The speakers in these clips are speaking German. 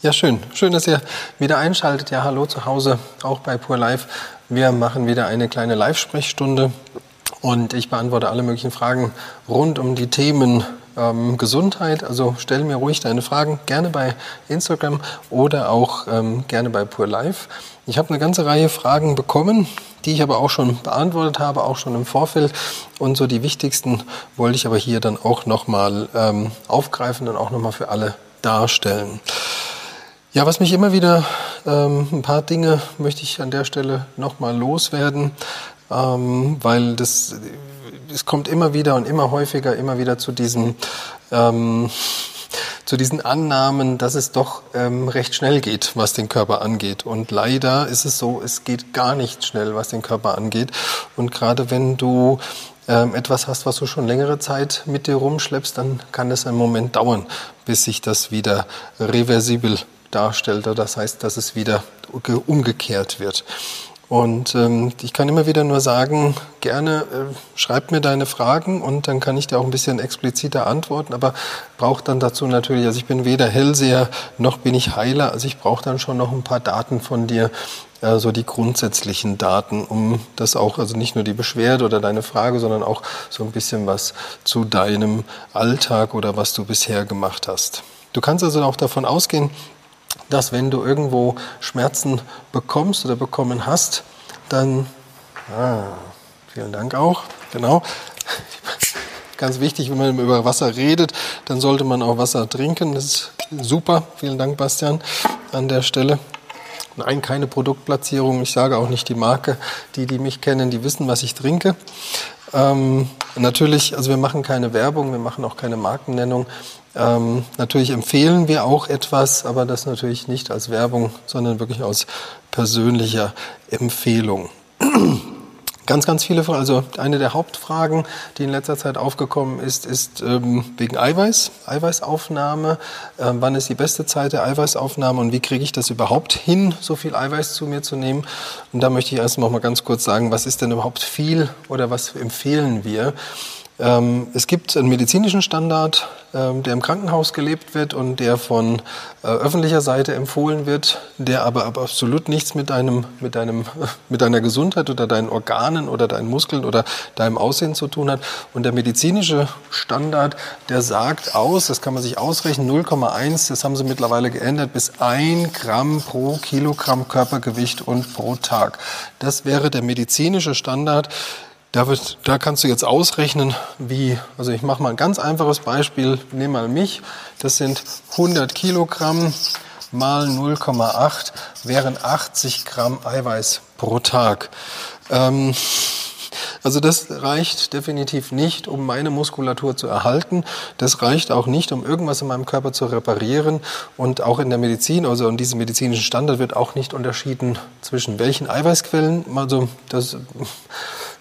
Ja, schön. Schön, dass ihr wieder einschaltet. Ja, hallo zu Hause, auch bei Pur Live. Wir machen wieder eine kleine Live-Sprechstunde und ich beantworte alle möglichen Fragen rund um die Themen ähm, Gesundheit. Also stell mir ruhig deine Fragen gerne bei Instagram oder auch ähm, gerne bei Pur Live. Ich habe eine ganze Reihe Fragen bekommen, die ich aber auch schon beantwortet habe, auch schon im Vorfeld. Und so die wichtigsten wollte ich aber hier dann auch nochmal ähm, aufgreifen und auch nochmal für alle darstellen. Ja, was mich immer wieder, ähm, ein paar Dinge möchte ich an der Stelle nochmal loswerden, ähm, weil das, es kommt immer wieder und immer häufiger, immer wieder zu diesen, ähm, zu diesen Annahmen, dass es doch ähm, recht schnell geht, was den Körper angeht. Und leider ist es so, es geht gar nicht schnell, was den Körper angeht. Und gerade wenn du ähm, etwas hast, was du schon längere Zeit mit dir rumschleppst, dann kann es einen Moment dauern, bis sich das wieder reversibel darstellt. Das heißt, dass es wieder umgekehrt wird. Und ähm, ich kann immer wieder nur sagen, gerne äh, schreib mir deine Fragen und dann kann ich dir auch ein bisschen expliziter antworten, aber braucht dann dazu natürlich, also ich bin weder Hellseher noch bin ich Heiler, also ich brauche dann schon noch ein paar Daten von dir, äh, so die grundsätzlichen Daten, um das auch, also nicht nur die Beschwerde oder deine Frage, sondern auch so ein bisschen was zu deinem Alltag oder was du bisher gemacht hast. Du kannst also auch davon ausgehen, dass wenn du irgendwo Schmerzen bekommst oder bekommen hast, dann, ah, vielen Dank auch, genau. Ganz wichtig, wenn man über Wasser redet, dann sollte man auch Wasser trinken. Das ist super. Vielen Dank, Bastian, an der Stelle. Nein, keine Produktplatzierung. Ich sage auch nicht die Marke. Die, die mich kennen, die wissen, was ich trinke. Ähm, natürlich, also wir machen keine Werbung, wir machen auch keine Markennennung. Ähm, natürlich empfehlen wir auch etwas, aber das natürlich nicht als Werbung, sondern wirklich aus persönlicher Empfehlung. Ganz, ganz viele Fragen. Also eine der Hauptfragen, die in letzter Zeit aufgekommen ist, ist ähm, wegen Eiweiß, Eiweißaufnahme. Ähm, wann ist die beste Zeit der Eiweißaufnahme und wie kriege ich das überhaupt hin, so viel Eiweiß zu mir zu nehmen? Und da möchte ich erst noch mal ganz kurz sagen, was ist denn überhaupt viel oder was empfehlen wir? Ähm, es gibt einen medizinischen Standard, ähm, der im Krankenhaus gelebt wird und der von äh, öffentlicher Seite empfohlen wird, der aber absolut nichts mit deinem, mit deinem, mit deiner Gesundheit oder deinen Organen oder deinen Muskeln oder deinem Aussehen zu tun hat. Und der medizinische Standard, der sagt aus, das kann man sich ausrechnen, 0,1, das haben sie mittlerweile geändert, bis 1 Gramm pro Kilogramm Körpergewicht und pro Tag. Das wäre der medizinische Standard. Da, wird, da kannst du jetzt ausrechnen, wie, also ich mache mal ein ganz einfaches Beispiel, nehme mal mich, das sind 100 Kilogramm mal 0,8 wären 80 Gramm Eiweiß pro Tag. Ähm, also das reicht definitiv nicht, um meine Muskulatur zu erhalten. Das reicht auch nicht, um irgendwas in meinem Körper zu reparieren. Und auch in der Medizin, also in diesem medizinischen Standard wird auch nicht unterschieden zwischen welchen Eiweißquellen. Also das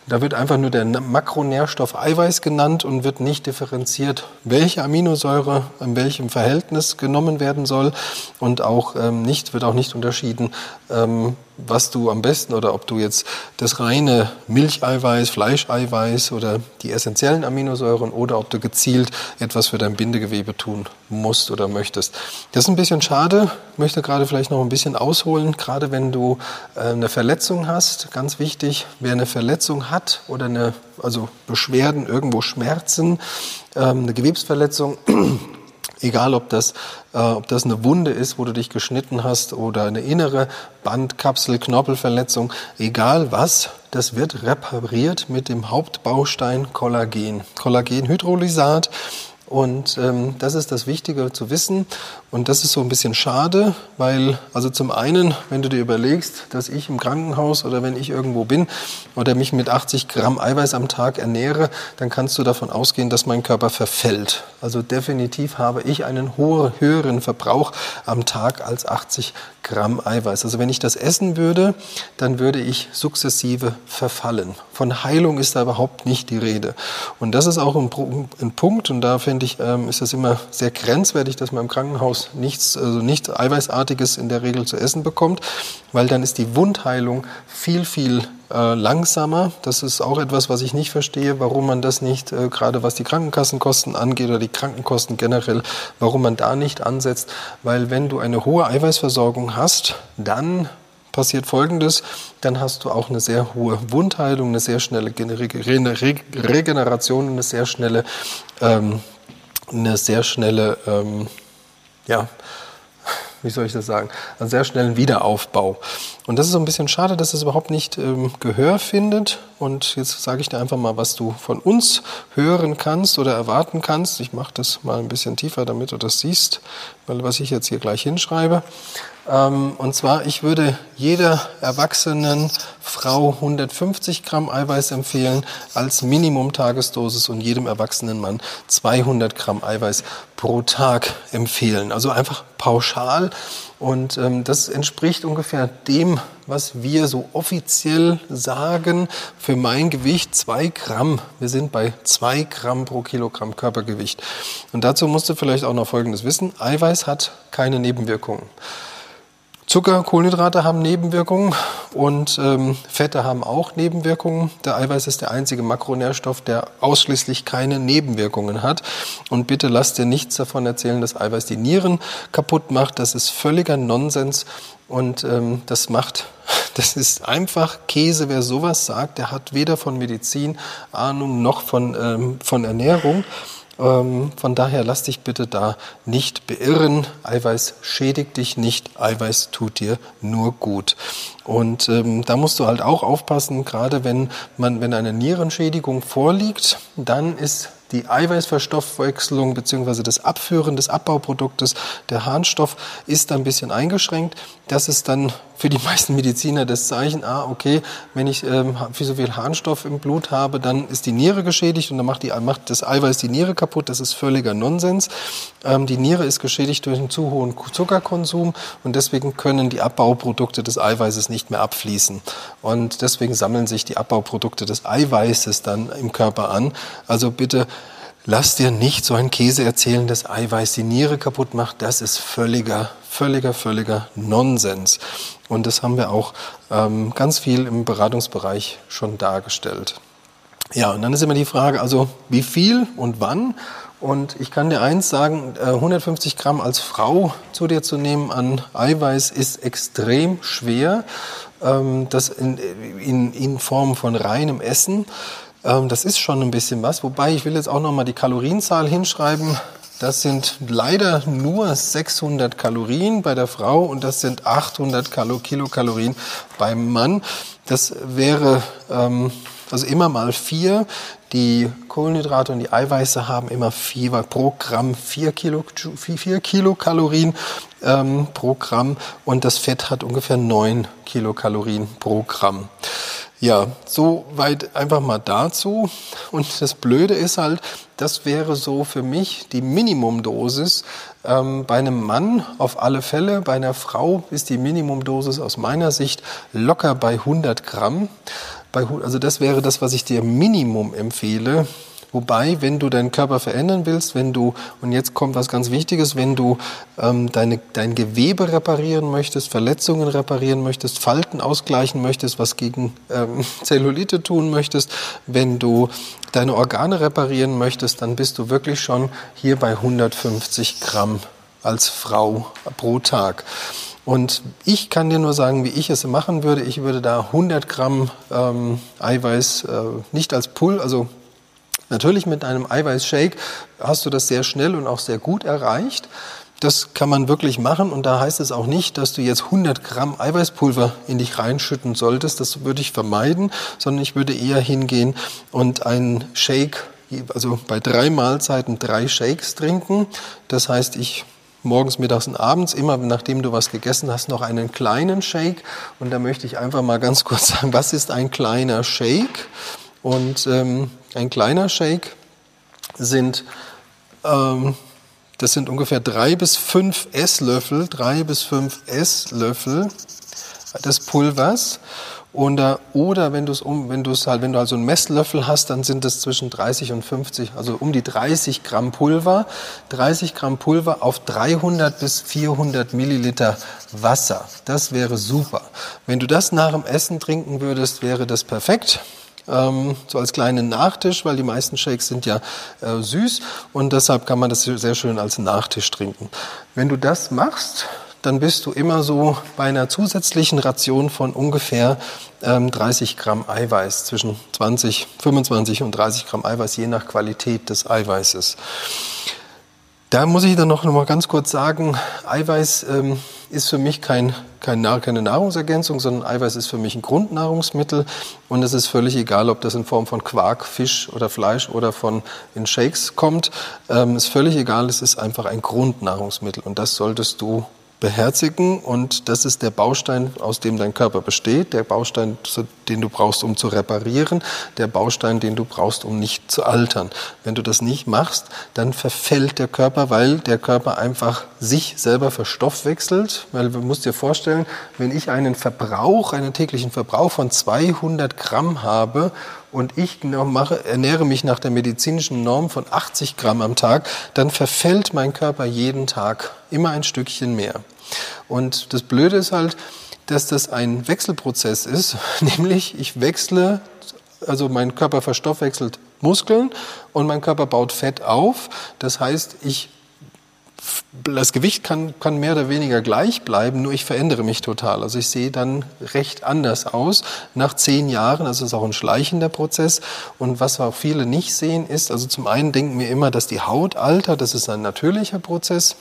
da wird einfach nur der Makronährstoff Eiweiß genannt und wird nicht differenziert, welche Aminosäure in welchem Verhältnis genommen werden soll. Und auch ähm, nicht wird auch nicht unterschieden, ähm, was du am besten oder ob du jetzt das reine Milcheiweiß, Fleischeiweiß oder die essentiellen Aminosäuren oder ob du gezielt etwas für dein Bindegewebe tun musst oder möchtest. Das ist ein bisschen schade. Ich möchte gerade vielleicht noch ein bisschen ausholen, gerade wenn du äh, eine Verletzung hast. Ganz wichtig, wer eine Verletzung hat oder eine, also Beschwerden, irgendwo Schmerzen, ähm, eine Gewebsverletzung, Egal, ob das, äh, ob das eine Wunde ist, wo du dich geschnitten hast oder eine innere Bandkapsel, Knorpelverletzung, egal was, das wird repariert mit dem Hauptbaustein Kollagen. Kollagenhydrolysat und ähm, das ist das Wichtige zu wissen. Und das ist so ein bisschen schade, weil, also zum einen, wenn du dir überlegst, dass ich im Krankenhaus oder wenn ich irgendwo bin oder mich mit 80 Gramm Eiweiß am Tag ernähre, dann kannst du davon ausgehen, dass mein Körper verfällt. Also definitiv habe ich einen höheren Verbrauch am Tag als 80 Gramm Eiweiß. Also wenn ich das essen würde, dann würde ich sukzessive verfallen. Von Heilung ist da überhaupt nicht die Rede. Und das ist auch ein, ein Punkt, und da finde ich, ähm, ist das immer sehr grenzwertig, dass man im Krankenhaus nichts, also nichts Eiweißartiges in der Regel zu essen bekommt, weil dann ist die Wundheilung viel, viel äh, langsamer. Das ist auch etwas, was ich nicht verstehe, warum man das nicht, äh, gerade was die Krankenkassenkosten angeht oder die Krankenkosten generell, warum man da nicht ansetzt. Weil wenn du eine hohe Eiweißversorgung hast, dann passiert Folgendes, dann hast du auch eine sehr hohe Wundheilung, eine sehr schnelle Regeneration, eine sehr schnelle, ähm, eine sehr schnelle, ähm, ja, wie soll ich das sagen, einen sehr schnellen Wiederaufbau. Und das ist so ein bisschen schade, dass es überhaupt nicht ähm, Gehör findet. Und jetzt sage ich dir einfach mal, was du von uns hören kannst oder erwarten kannst. Ich mache das mal ein bisschen tiefer, damit du das siehst, weil was ich jetzt hier gleich hinschreibe. Ähm, und zwar, ich würde jeder erwachsenen Frau 150 Gramm Eiweiß empfehlen als Minimum-Tagesdosis und jedem erwachsenen Mann 200 Gramm Eiweiß pro Tag empfehlen. Also einfach pauschal. Und ähm, das entspricht ungefähr dem, was wir so offiziell sagen. Für mein Gewicht zwei Gramm. Wir sind bei zwei Gramm pro Kilogramm Körpergewicht. Und dazu musst du vielleicht auch noch Folgendes wissen. Eiweiß hat keine Nebenwirkungen. Zucker, Kohlenhydrate haben Nebenwirkungen und ähm, Fette haben auch Nebenwirkungen. Der Eiweiß ist der einzige Makronährstoff, der ausschließlich keine Nebenwirkungen hat. Und bitte lass dir nichts davon erzählen, dass Eiweiß die Nieren kaputt macht. Das ist völliger Nonsens und ähm, das macht, das ist einfach Käse. Wer sowas sagt, der hat weder von Medizin Ahnung noch von, ähm, von Ernährung. Ähm, von daher lass dich bitte da nicht beirren. Eiweiß schädigt dich nicht, Eiweiß tut dir nur gut. Und ähm, da musst du halt auch aufpassen, gerade wenn man, wenn eine Nierenschädigung vorliegt, dann ist die Eiweißverstoffwechselung bzw. das Abführen des Abbauproduktes, der Harnstoff, ist ein bisschen eingeschränkt. Das ist dann für die meisten Mediziner das Zeichen, ah, okay, wenn ich ähm, so viel Harnstoff im Blut habe, dann ist die Niere geschädigt und dann macht, die, macht das Eiweiß die Niere kaputt. Das ist völliger Nonsens. Ähm, die Niere ist geschädigt durch einen zu hohen Zuckerkonsum und deswegen können die Abbauprodukte des Eiweißes nicht mehr abfließen. Und deswegen sammeln sich die Abbauprodukte des Eiweißes dann im Körper an. Also bitte lass dir nicht so ein Käse erzählen, dass Eiweiß die Niere kaputt macht. Das ist völliger, völliger, völliger Nonsens. Und das haben wir auch ähm, ganz viel im Beratungsbereich schon dargestellt. Ja, und dann ist immer die Frage, also wie viel und wann? Und ich kann dir eins sagen, 150 äh, Gramm als Frau zu dir zu nehmen an Eiweiß ist extrem schwer. Ähm, das in, in, in Form von reinem Essen. Ähm, das ist schon ein bisschen was. Wobei ich will jetzt auch noch mal die Kalorienzahl hinschreiben. Das sind leider nur 600 Kalorien bei der Frau und das sind 800 Kilokalorien beim Mann. Das wäre ähm, also immer mal vier. Die Kohlenhydrate und die Eiweiße haben immer vier, pro Gramm vier, Kilo, Kilokalorien ähm, pro Gramm und das Fett hat ungefähr neun Kilokalorien pro Gramm. Ja, so weit einfach mal dazu. Und das Blöde ist halt, das wäre so für mich die Minimumdosis. Ähm, bei einem Mann auf alle Fälle, bei einer Frau ist die Minimumdosis aus meiner Sicht locker bei 100 Gramm. Bei, also das wäre das, was ich dir Minimum empfehle. Wobei, wenn du deinen Körper verändern willst, wenn du, und jetzt kommt was ganz Wichtiges, wenn du ähm, deine, dein Gewebe reparieren möchtest, Verletzungen reparieren möchtest, Falten ausgleichen möchtest, was gegen ähm, Zellulite tun möchtest, wenn du deine Organe reparieren möchtest, dann bist du wirklich schon hier bei 150 Gramm als Frau pro Tag. Und ich kann dir nur sagen, wie ich es machen würde. Ich würde da 100 Gramm ähm, Eiweiß äh, nicht als Pull, also natürlich mit einem Eiweißshake hast du das sehr schnell und auch sehr gut erreicht. Das kann man wirklich machen und da heißt es auch nicht, dass du jetzt 100 Gramm Eiweißpulver in dich reinschütten solltest. Das würde ich vermeiden, sondern ich würde eher hingehen und einen Shake, also bei drei Mahlzeiten drei Shakes trinken. Das heißt, ich morgens, mittags und abends, immer nachdem du was gegessen hast, noch einen kleinen Shake. Und da möchte ich einfach mal ganz kurz sagen, was ist ein kleiner Shake? Und ähm, ein kleiner Shake sind, ähm, das sind ungefähr drei bis fünf Esslöffel, drei bis fünf Esslöffel des Pulvers. Oder, oder wenn du es um, wenn du es halt, wenn du also einen Messlöffel hast, dann sind es zwischen 30 und 50, also um die 30 Gramm Pulver. 30 Gramm Pulver auf 300 bis 400 Milliliter Wasser. Das wäre super. Wenn du das nach dem Essen trinken würdest, wäre das perfekt ähm, so als kleinen Nachtisch, weil die meisten Shakes sind ja äh, süß und deshalb kann man das sehr schön als Nachtisch trinken. Wenn du das machst, dann bist du immer so bei einer zusätzlichen Ration von ungefähr ähm, 30 Gramm Eiweiß, zwischen 20, 25 und 30 Gramm Eiweiß, je nach Qualität des Eiweißes. Da muss ich dann noch mal ganz kurz sagen, Eiweiß ähm, ist für mich kein, kein, keine Nahrungsergänzung, sondern Eiweiß ist für mich ein Grundnahrungsmittel und es ist völlig egal, ob das in Form von Quark, Fisch oder Fleisch oder von in Shakes kommt. Ähm, ist völlig egal, es ist einfach ein Grundnahrungsmittel und das solltest du beherzigen und das ist der Baustein, aus dem dein Körper besteht, der Baustein, den du brauchst, um zu reparieren, der Baustein, den du brauchst, um nicht zu altern. Wenn du das nicht machst, dann verfällt der Körper, weil der Körper einfach sich selber verstoffwechselt, weil du musst dir vorstellen, wenn ich einen Verbrauch, einen täglichen Verbrauch von 200 Gramm habe und ich mache, ernähre mich nach der medizinischen Norm von 80 Gramm am Tag, dann verfällt mein Körper jeden Tag immer ein Stückchen mehr. Und das Blöde ist halt, dass das ein Wechselprozess ist, nämlich ich wechsle, also mein Körper verstoffwechselt Muskeln und mein Körper baut Fett auf. Das heißt, ich das Gewicht kann, kann mehr oder weniger gleich bleiben, nur ich verändere mich total. Also ich sehe dann recht anders aus nach zehn Jahren. Also es ist auch ein schleichender Prozess. Und was auch viele nicht sehen ist, also zum einen denken wir immer, dass die Haut altert. Das ist ein natürlicher Prozess.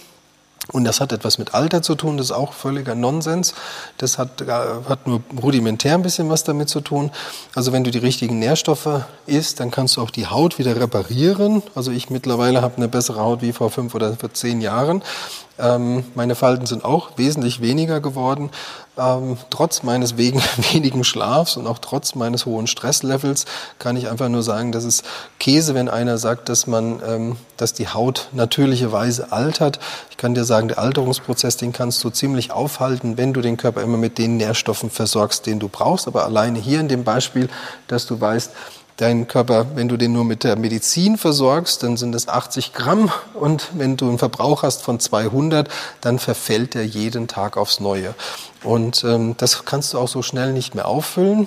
Und das hat etwas mit Alter zu tun, das ist auch völliger Nonsens. Das hat, äh, hat nur rudimentär ein bisschen was damit zu tun. Also wenn du die richtigen Nährstoffe isst, dann kannst du auch die Haut wieder reparieren. Also ich mittlerweile habe eine bessere Haut wie vor fünf oder vor zehn Jahren. Ähm, meine Falten sind auch wesentlich weniger geworden. Ähm, trotz meines wegen, wenigen Schlafs und auch trotz meines hohen Stresslevels kann ich einfach nur sagen, dass es Käse, wenn einer sagt, dass man, ähm, dass die Haut natürlicherweise altert. Ich kann dir sagen, der Alterungsprozess, den kannst du ziemlich aufhalten, wenn du den Körper immer mit den Nährstoffen versorgst, den du brauchst. Aber alleine hier in dem Beispiel, dass du weißt, Dein Körper, wenn du den nur mit der Medizin versorgst, dann sind es 80 Gramm und wenn du einen Verbrauch hast von 200, dann verfällt er jeden Tag aufs Neue. Und ähm, das kannst du auch so schnell nicht mehr auffüllen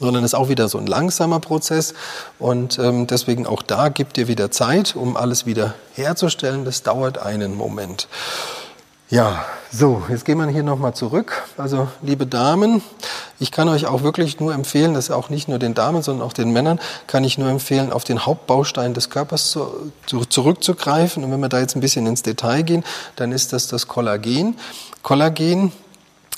sondern ist auch wieder so ein langsamer Prozess und ähm, deswegen auch da gibt dir wieder Zeit, um alles wieder herzustellen. Das dauert einen Moment. Ja, so, jetzt gehen wir hier nochmal zurück. Also, liebe Damen, ich kann euch auch wirklich nur empfehlen, dass auch nicht nur den Damen, sondern auch den Männern, kann ich nur empfehlen, auf den Hauptbaustein des Körpers zu, zu, zurückzugreifen. Und wenn wir da jetzt ein bisschen ins Detail gehen, dann ist das das Kollagen. Kollagen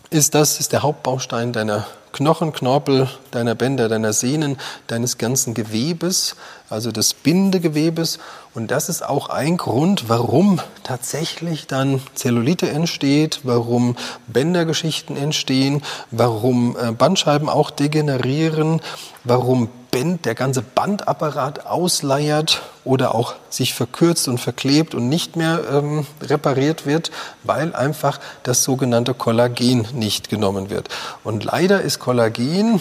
ist das, ist der Hauptbaustein deiner Knochen, Knorpel, deiner Bänder, deiner Sehnen, deines ganzen Gewebes, also des Bindegewebes. Und das ist auch ein Grund, warum tatsächlich dann Zellulite entsteht, warum Bändergeschichten entstehen, warum äh, Bandscheiben auch degenerieren, warum Band, der ganze Bandapparat ausleiert oder auch sich verkürzt und verklebt und nicht mehr ähm, repariert wird, weil einfach das sogenannte Kollagen nicht genommen wird. Und leider ist Kollagen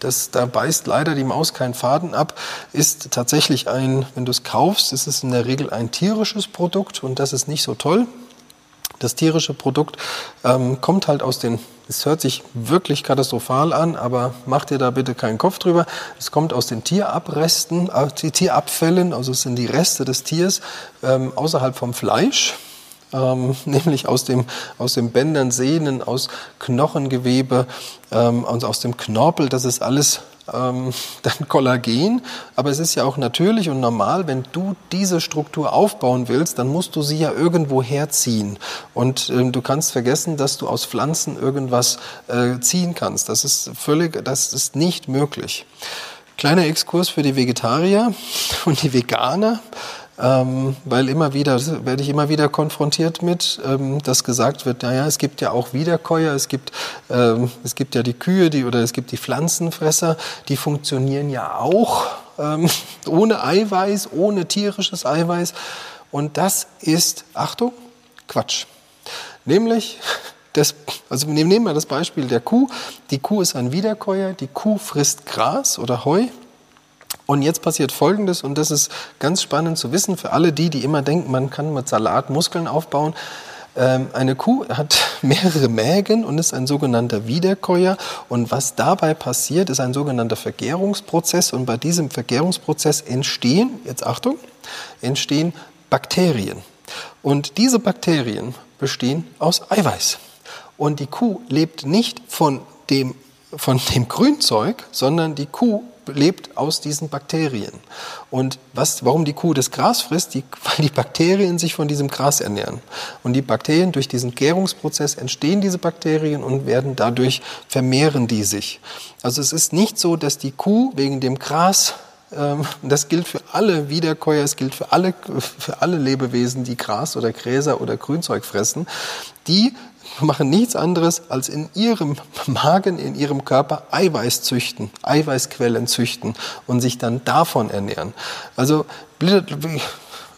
das, da beißt leider die Maus keinen Faden ab, ist tatsächlich ein, wenn du es kaufst, ist es in der Regel ein tierisches Produkt und das ist nicht so toll. Das tierische Produkt ähm, kommt halt aus den, es hört sich wirklich katastrophal an, aber mach dir da bitte keinen Kopf drüber. Es kommt aus den Tierabresten, äh, Tierabfällen, also es sind die Reste des Tiers ähm, außerhalb vom Fleisch. Ähm, nämlich aus dem, aus den Bändern, Sehnen, aus Knochengewebe ähm, und aus dem Knorpel. Das ist alles ähm, dann Kollagen. Aber es ist ja auch natürlich und normal, wenn du diese Struktur aufbauen willst, dann musst du sie ja irgendwo herziehen. Und ähm, du kannst vergessen, dass du aus Pflanzen irgendwas äh, ziehen kannst. Das ist völlig, das ist nicht möglich. Kleiner Exkurs für die Vegetarier und die Veganer ähm, weil immer wieder, werde ich immer wieder konfrontiert mit, ähm, dass gesagt wird, naja, es gibt ja auch Wiederkäuer, es gibt, ähm, es gibt ja die Kühe, die, oder es gibt die Pflanzenfresser, die funktionieren ja auch ähm, ohne Eiweiß, ohne tierisches Eiweiß. Und das ist, Achtung, Quatsch. Nämlich, das, also wir nehmen mal das Beispiel der Kuh. Die Kuh ist ein Wiederkäuer, die Kuh frisst Gras oder Heu. Und jetzt passiert Folgendes, und das ist ganz spannend zu wissen für alle die, die immer denken, man kann mit Salat Muskeln aufbauen. Ähm, eine Kuh hat mehrere Mägen und ist ein sogenannter Wiederkäuer. Und was dabei passiert, ist ein sogenannter Vergärungsprozess. Und bei diesem Vergärungsprozess entstehen, jetzt Achtung, entstehen Bakterien. Und diese Bakterien bestehen aus Eiweiß. Und die Kuh lebt nicht von dem, von dem Grünzeug, sondern die Kuh lebt aus diesen Bakterien. Und was, warum die Kuh das Gras frisst? Die, weil die Bakterien sich von diesem Gras ernähren. Und die Bakterien, durch diesen Gärungsprozess entstehen diese Bakterien und werden dadurch vermehren die sich. Also es ist nicht so, dass die Kuh wegen dem Gras ähm, das gilt für alle Wiederkäuer, es gilt für alle, für alle Lebewesen, die Gras oder Gräser oder Grünzeug fressen. Die machen nichts anderes, als in ihrem Magen, in ihrem Körper Eiweiß züchten, Eiweißquellen züchten und sich dann davon ernähren. Also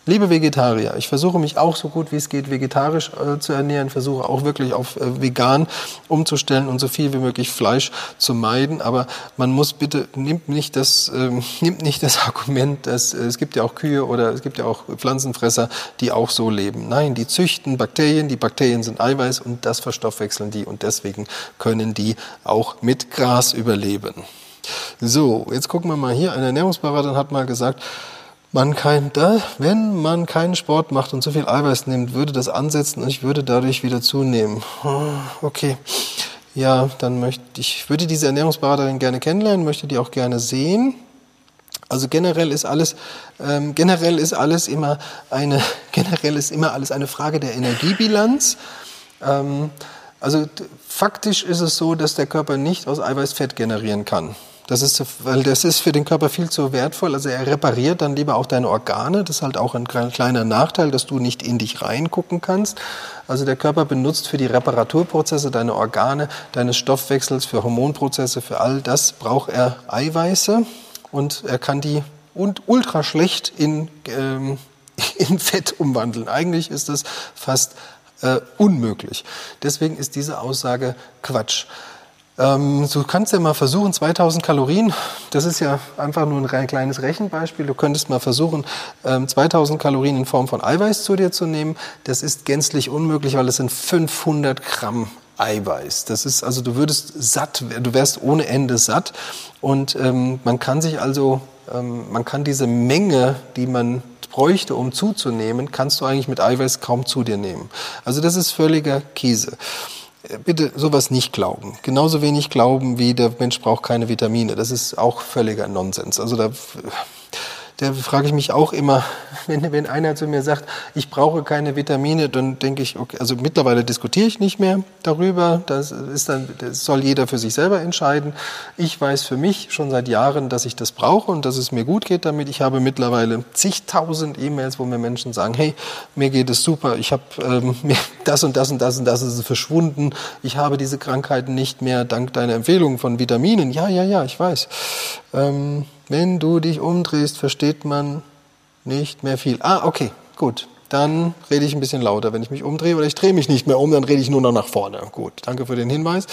Liebe Vegetarier, ich versuche mich auch so gut wie es geht vegetarisch äh, zu ernähren, versuche auch wirklich auf äh, vegan umzustellen und so viel wie möglich Fleisch zu meiden. Aber man muss bitte, nimmt nicht das, äh, nimmt nicht das Argument, dass äh, es gibt ja auch Kühe oder es gibt ja auch Pflanzenfresser, die auch so leben. Nein, die züchten Bakterien, die Bakterien sind Eiweiß und das verstoffwechseln die und deswegen können die auch mit Gras überleben. So, jetzt gucken wir mal hier. Ein Ernährungsberater hat mal gesagt, man da, wenn man keinen Sport macht und so viel Eiweiß nimmt, würde das ansetzen und ich würde dadurch wieder zunehmen. Ah, okay. Ja, dann möchte ich würde diese Ernährungsberaterin gerne kennenlernen, möchte die auch gerne sehen. Also generell ist alles, ähm, generell ist alles immer eine, generell ist immer alles eine Frage der Energiebilanz. Ähm, also faktisch ist es so, dass der Körper nicht aus Eiweiß Fett generieren kann. Das ist, weil das ist für den Körper viel zu wertvoll. Also er repariert dann lieber auch deine Organe. Das ist halt auch ein kleiner Nachteil, dass du nicht in dich reingucken kannst. Also der Körper benutzt für die Reparaturprozesse deine Organe, deines Stoffwechsels, für Hormonprozesse, für all das braucht er Eiweiße und er kann die und ultra schlecht in, ähm, in Fett umwandeln. Eigentlich ist das fast äh, unmöglich. Deswegen ist diese Aussage Quatsch. Ähm, du kannst ja mal versuchen, 2000 Kalorien, das ist ja einfach nur ein kleines Rechenbeispiel. Du könntest mal versuchen, ähm, 2000 Kalorien in Form von Eiweiß zu dir zu nehmen. Das ist gänzlich unmöglich, weil es sind 500 Gramm Eiweiß. Das ist also, du würdest satt, du wärst ohne Ende satt. Und ähm, man kann sich also, ähm, man kann diese Menge, die man bräuchte, um zuzunehmen, kannst du eigentlich mit Eiweiß kaum zu dir nehmen. Also das ist völliger Käse bitte sowas nicht glauben. Genauso wenig glauben wie der Mensch braucht keine Vitamine. Das ist auch völliger Nonsens. Also da da frage ich mich auch immer, wenn, wenn einer zu mir sagt, ich brauche keine Vitamine, dann denke ich, okay, also mittlerweile diskutiere ich nicht mehr darüber. Das ist dann, das soll jeder für sich selber entscheiden. Ich weiß für mich schon seit Jahren, dass ich das brauche und dass es mir gut geht damit. Ich habe mittlerweile zigtausend E-Mails, wo mir Menschen sagen, hey, mir geht es super, ich habe ähm, das und das und das und das ist verschwunden. Ich habe diese Krankheiten nicht mehr dank deiner Empfehlungen von Vitaminen. Ja, ja, ja, ich weiß. Ähm, wenn du dich umdrehst, versteht man nicht mehr viel. Ah, okay, gut. Dann rede ich ein bisschen lauter. Wenn ich mich umdrehe oder ich drehe mich nicht mehr um, dann rede ich nur noch nach vorne. Gut, danke für den Hinweis.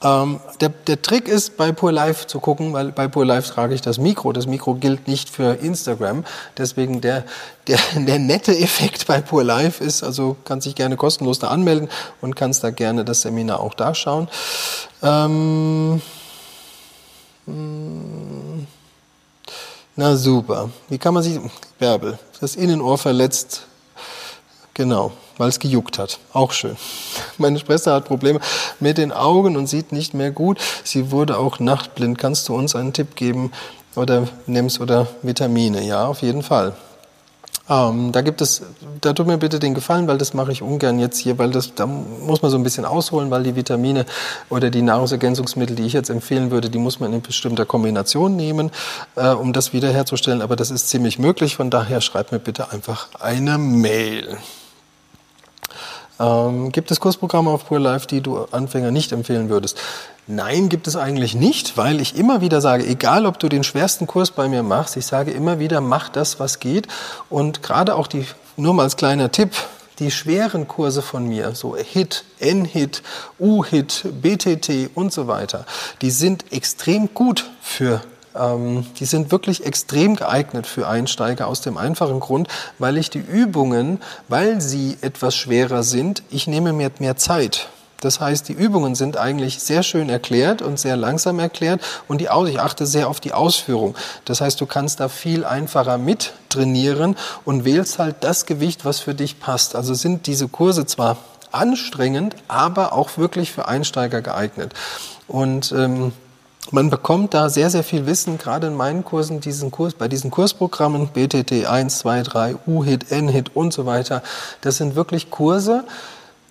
Ähm, der, der, Trick ist, bei Pure Life zu gucken, weil bei Pure Life trage ich das Mikro. Das Mikro gilt nicht für Instagram. Deswegen der, der, der nette Effekt bei Pure Life ist, also kannst dich gerne kostenlos da anmelden und kannst da gerne das Seminar auch da schauen. Ähm hm. Na super. Wie kann man sich. Bärbel, das Innenohr verletzt. Genau, weil es gejuckt hat. Auch schön. Meine Schwester hat Probleme mit den Augen und sieht nicht mehr gut. Sie wurde auch nachtblind. Kannst du uns einen Tipp geben? Oder nimmst oder Vitamine? Ja, auf jeden Fall. Ähm, da gibt es, da tut mir bitte den Gefallen, weil das mache ich ungern jetzt hier, weil das, da muss man so ein bisschen ausholen, weil die Vitamine oder die Nahrungsergänzungsmittel, die ich jetzt empfehlen würde, die muss man in bestimmter Kombination nehmen, äh, um das wiederherzustellen. Aber das ist ziemlich möglich. Von daher schreibt mir bitte einfach eine Mail. Ähm, gibt es Kursprogramme auf Pure Life, die du Anfänger nicht empfehlen würdest? Nein, gibt es eigentlich nicht, weil ich immer wieder sage, egal ob du den schwersten Kurs bei mir machst, ich sage immer wieder, mach das, was geht. Und gerade auch die, nur mal als kleiner Tipp, die schweren Kurse von mir, so HIT, N-HIT, U-HIT, BTT und so weiter, die sind extrem gut für ähm, die sind wirklich extrem geeignet für Einsteiger aus dem einfachen Grund, weil ich die Übungen, weil sie etwas schwerer sind, ich nehme mir mehr Zeit. Das heißt, die Übungen sind eigentlich sehr schön erklärt und sehr langsam erklärt und die, ich achte sehr auf die Ausführung. Das heißt, du kannst da viel einfacher mit trainieren und wählst halt das Gewicht, was für dich passt. Also sind diese Kurse zwar anstrengend, aber auch wirklich für Einsteiger geeignet. Und ähm, man bekommt da sehr, sehr viel Wissen, gerade in meinen Kursen, diesen Kurs, bei diesen Kursprogrammen, BTT 1, 2, 3, U-Hit, N-Hit und so weiter. Das sind wirklich Kurse,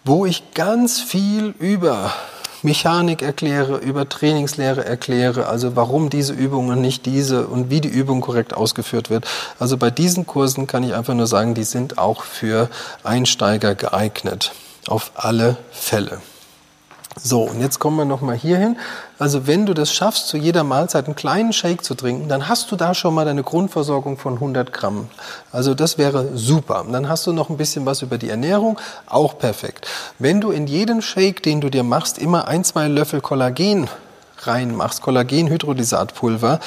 wo ich ganz viel über Mechanik erkläre, über Trainingslehre erkläre, also warum diese Übungen nicht diese und wie die Übung korrekt ausgeführt wird. Also bei diesen Kursen kann ich einfach nur sagen, die sind auch für Einsteiger geeignet. Auf alle Fälle. So, und jetzt kommen wir nochmal hier hin. Also wenn du das schaffst, zu jeder Mahlzeit einen kleinen Shake zu trinken, dann hast du da schon mal deine Grundversorgung von 100 Gramm. Also das wäre super. Dann hast du noch ein bisschen was über die Ernährung, auch perfekt. Wenn du in jeden Shake, den du dir machst, immer ein, zwei Löffel Kollagen reinmachst, Kollagenhydrolysatpulver,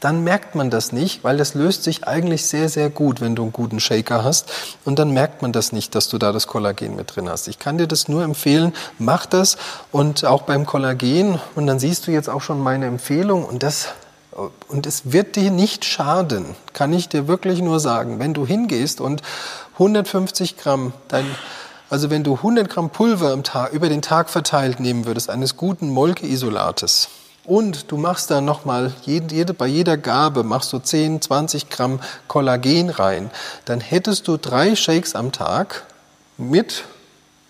dann merkt man das nicht, weil das löst sich eigentlich sehr, sehr gut, wenn du einen guten Shaker hast. Und dann merkt man das nicht, dass du da das Kollagen mit drin hast. Ich kann dir das nur empfehlen, mach das und auch beim Kollagen. Und dann siehst du jetzt auch schon meine Empfehlung und das und es wird dir nicht schaden, kann ich dir wirklich nur sagen. Wenn du hingehst und 150 Gramm, dein, also wenn du 100 Gramm Pulver im Tag, über den Tag verteilt nehmen würdest, eines guten Molke-Isolates, und du machst da nochmal, jede, jede, bei jeder Gabe machst du 10, 20 Gramm Kollagen rein. Dann hättest du drei Shakes am Tag mit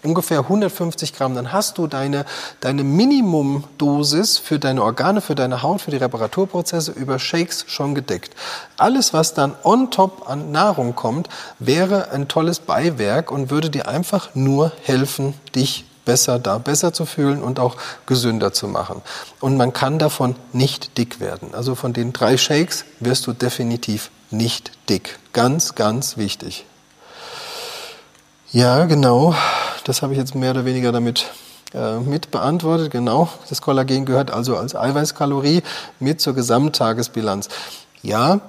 ungefähr 150 Gramm, dann hast du deine, deine Minimumdosis für deine Organe, für deine Haut, für die Reparaturprozesse über Shakes schon gedeckt. Alles, was dann on top an Nahrung kommt, wäre ein tolles Beiwerk und würde dir einfach nur helfen, dich besser da, besser zu fühlen und auch gesünder zu machen. Und man kann davon nicht dick werden. Also von den drei Shakes wirst du definitiv nicht dick. Ganz, ganz wichtig. Ja, genau. Das habe ich jetzt mehr oder weniger damit äh, mit beantwortet. Genau. Das Kollagen gehört also als Eiweißkalorie mit zur Gesamttagesbilanz. Ja,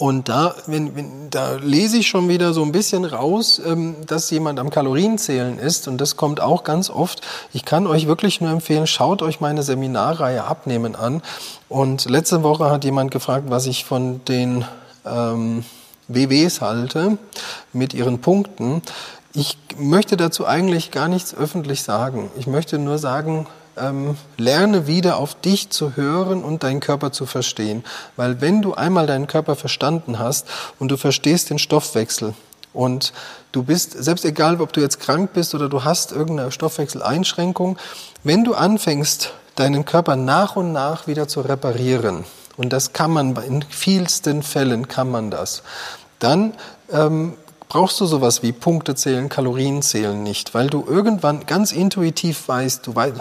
und da, wenn, wenn, da lese ich schon wieder so ein bisschen raus, ähm, dass jemand am Kalorienzählen ist. Und das kommt auch ganz oft. Ich kann euch wirklich nur empfehlen, schaut euch meine Seminarreihe Abnehmen an. Und letzte Woche hat jemand gefragt, was ich von den ähm, WWs halte mit ihren Punkten. Ich möchte dazu eigentlich gar nichts öffentlich sagen. Ich möchte nur sagen, ähm, lerne wieder auf dich zu hören und deinen Körper zu verstehen. Weil wenn du einmal deinen Körper verstanden hast und du verstehst den Stoffwechsel und du bist, selbst egal, ob du jetzt krank bist oder du hast irgendeine Stoffwechseleinschränkung, wenn du anfängst, deinen Körper nach und nach wieder zu reparieren, und das kann man, in vielsten Fällen kann man das, dann ähm, brauchst du sowas wie Punkte zählen, Kalorien zählen nicht, weil du irgendwann ganz intuitiv weißt, du weißt,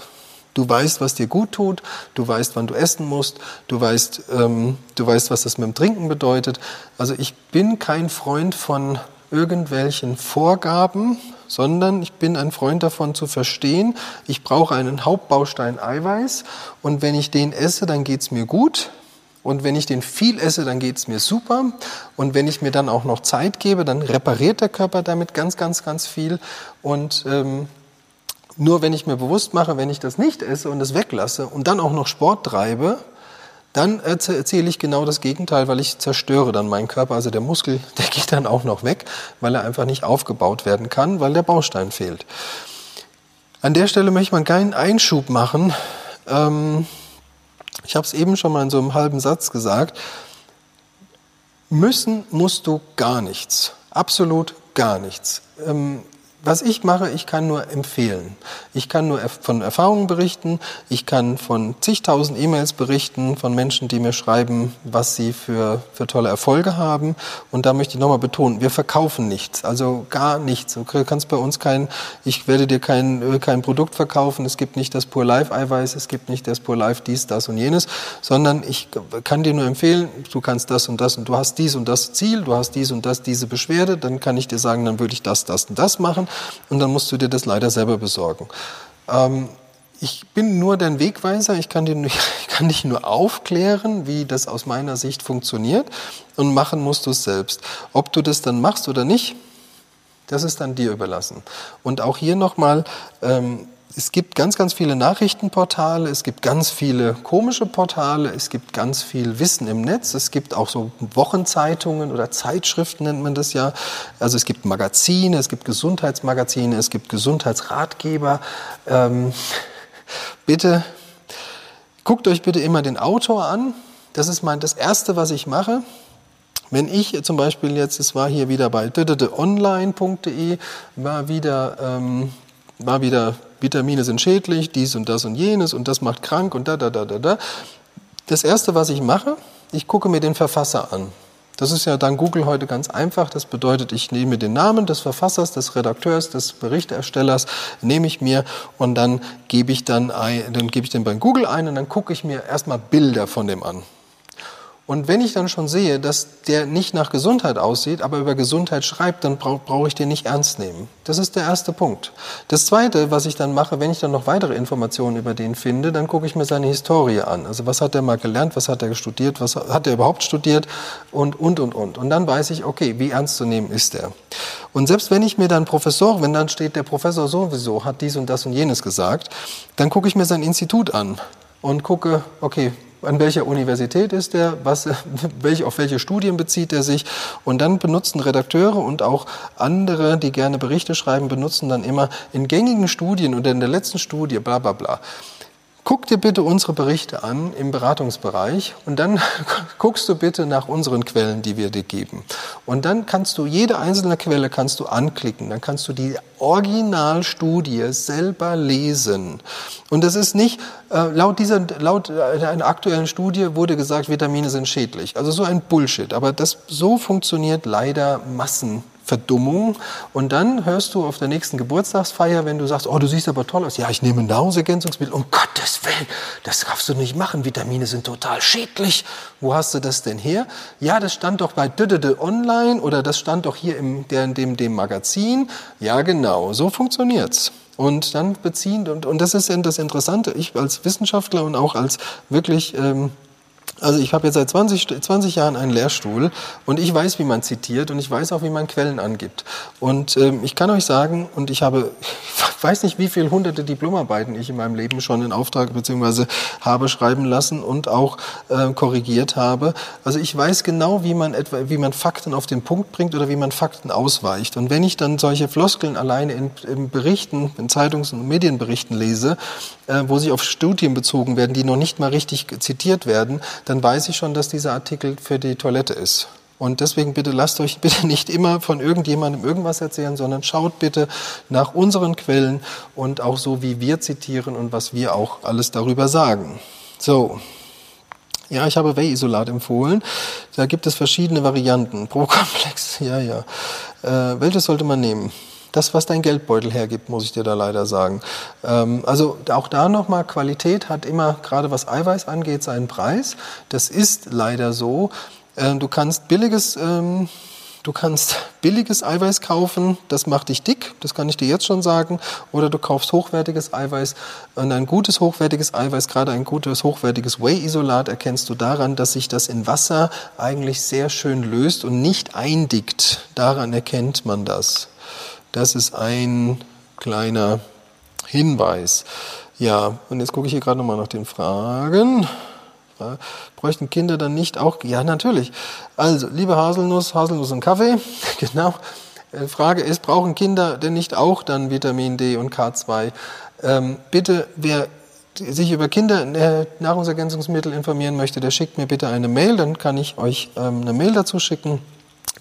Du weißt, was dir gut tut, du weißt, wann du essen musst, du weißt, ähm, du weißt, was das mit dem Trinken bedeutet. Also ich bin kein Freund von irgendwelchen Vorgaben, sondern ich bin ein Freund davon zu verstehen, ich brauche einen Hauptbaustein Eiweiß und wenn ich den esse, dann geht's mir gut. Und wenn ich den viel esse, dann geht's mir super. Und wenn ich mir dann auch noch Zeit gebe, dann repariert der Körper damit ganz, ganz, ganz viel. Und ähm, nur wenn ich mir bewusst mache, wenn ich das nicht esse und es weglasse und dann auch noch Sport treibe, dann erzähle ich genau das Gegenteil, weil ich zerstöre dann meinen Körper. Also der Muskel, der geht dann auch noch weg, weil er einfach nicht aufgebaut werden kann, weil der Baustein fehlt. An der Stelle möchte man keinen Einschub machen. Ähm, ich habe es eben schon mal in so einem halben Satz gesagt. Müssen musst du gar nichts. Absolut gar nichts. Ähm, was ich mache, ich kann nur empfehlen. Ich kann nur von Erfahrungen berichten. Ich kann von zigtausend E-Mails berichten von Menschen, die mir schreiben, was sie für, für tolle Erfolge haben. Und da möchte ich nochmal betonen, wir verkaufen nichts. Also gar nichts. Du kannst bei uns kein, ich werde dir kein, äh, kein Produkt verkaufen. Es gibt nicht das Pure Life Eiweiß. Es gibt nicht das Pure Life dies, das und jenes. Sondern ich kann dir nur empfehlen, du kannst das und das und du hast dies und das Ziel. Du hast dies und das, diese Beschwerde. Dann kann ich dir sagen, dann würde ich das, das und das machen und dann musst du dir das leider selber besorgen. Ähm, ich bin nur dein Wegweiser, ich kann, dir, ich kann dich nur aufklären, wie das aus meiner Sicht funktioniert und machen musst du es selbst. Ob du das dann machst oder nicht, das ist dann dir überlassen. Und auch hier nochmal, ähm, es gibt ganz, ganz viele Nachrichtenportale, es gibt ganz viele komische Portale, es gibt ganz viel Wissen im Netz, es gibt auch so Wochenzeitungen oder Zeitschriften nennt man das ja. Also es gibt Magazine, es gibt Gesundheitsmagazine, es gibt Gesundheitsratgeber. Ähm, bitte, guckt euch bitte immer den Autor an. Das ist mein, das Erste, was ich mache. Wenn ich zum Beispiel jetzt, es war hier wieder bei online.de, war wieder, ähm, war wieder, Vitamine sind schädlich, dies und das und jenes und das macht krank und da, da, da, da, da. Das erste, was ich mache, ich gucke mir den Verfasser an. Das ist ja dann Google heute ganz einfach. Das bedeutet, ich nehme den Namen des Verfassers, des Redakteurs, des Berichterstellers, nehme ich mir und dann gebe ich dann, ein, dann gebe ich den bei Google ein und dann gucke ich mir erstmal Bilder von dem an. Und wenn ich dann schon sehe, dass der nicht nach Gesundheit aussieht, aber über Gesundheit schreibt, dann brauche brauch ich den nicht ernst nehmen. Das ist der erste Punkt. Das zweite, was ich dann mache, wenn ich dann noch weitere Informationen über den finde, dann gucke ich mir seine Historie an. Also was hat er mal gelernt, was hat er studiert, was hat er überhaupt studiert und, und, und, und. Und dann weiß ich, okay, wie ernst zu nehmen ist er. Und selbst wenn ich mir dann Professor, wenn dann steht, der Professor sowieso hat dies und das und jenes gesagt, dann gucke ich mir sein Institut an und gucke, okay, an welcher Universität ist er, was, welch, auf welche Studien bezieht er sich. Und dann benutzen Redakteure und auch andere, die gerne Berichte schreiben, benutzen dann immer in gängigen Studien oder in der letzten Studie, bla bla bla. Guck dir bitte unsere Berichte an im Beratungsbereich und dann guckst du bitte nach unseren Quellen, die wir dir geben. Und dann kannst du jede einzelne Quelle kannst du anklicken, dann kannst du die Originalstudie selber lesen. Und das ist nicht äh, laut dieser laut einer aktuellen Studie wurde gesagt, Vitamine sind schädlich. Also so ein Bullshit, aber das so funktioniert leider Massen Verdummung. Und dann hörst du auf der nächsten Geburtstagsfeier, wenn du sagst, oh, du siehst aber toll aus. Ja, ich nehme ein Nahrungsergänzungsmittel. Um Gottes Willen, das darfst du nicht machen. Vitamine sind total schädlich. Wo hast du das denn her? Ja, das stand doch bei Dödede Online oder das stand doch hier im, der, dem, dem Magazin. Ja, genau. So funktioniert's. Und dann beziehen, und, und das ist das Interessante, ich als Wissenschaftler und auch als wirklich ähm, also ich habe jetzt seit 20, 20 Jahren einen Lehrstuhl und ich weiß, wie man zitiert und ich weiß auch, wie man Quellen angibt. Und ähm, ich kann euch sagen, und ich habe, ich weiß nicht, wie viele hunderte Diplomarbeiten ich in meinem Leben schon in Auftrag beziehungsweise habe schreiben lassen und auch äh, korrigiert habe. Also ich weiß genau, wie man etwa, wie man Fakten auf den Punkt bringt oder wie man Fakten ausweicht. Und wenn ich dann solche Floskeln alleine in, in Berichten, in Zeitungs- und Medienberichten lese, äh, wo sie auf Studien bezogen werden, die noch nicht mal richtig zitiert werden, dann weiß ich schon, dass dieser Artikel für die Toilette ist. Und deswegen bitte lasst euch bitte nicht immer von irgendjemandem irgendwas erzählen, sondern schaut bitte nach unseren Quellen und auch so, wie wir zitieren und was wir auch alles darüber sagen. So. Ja, ich habe Whey-Isolat empfohlen. Da gibt es verschiedene Varianten. Pro Komplex, ja, ja. Äh, welches sollte man nehmen? Das, was dein Geldbeutel hergibt, muss ich dir da leider sagen. Ähm, also auch da nochmal, Qualität hat immer, gerade was Eiweiß angeht, seinen Preis. Das ist leider so. Ähm, du kannst billiges... Ähm, Du kannst billiges Eiweiß kaufen, das macht dich dick, das kann ich dir jetzt schon sagen. Oder du kaufst hochwertiges Eiweiß. Und ein gutes hochwertiges Eiweiß, gerade ein gutes hochwertiges Whey-Isolat, erkennst du daran, dass sich das in Wasser eigentlich sehr schön löst und nicht eindickt. Daran erkennt man das. Das ist ein kleiner Hinweis. Ja, und jetzt gucke ich hier gerade nochmal nach den Fragen. Bräuchten Kinder dann nicht auch? Ja, natürlich. Also, liebe Haselnuss, Haselnuss und Kaffee. genau. Äh, Frage ist, brauchen Kinder denn nicht auch dann Vitamin D und K2? Ähm, bitte, wer sich über Kindernahrungsergänzungsmittel informieren möchte, der schickt mir bitte eine Mail, dann kann ich euch ähm, eine Mail dazu schicken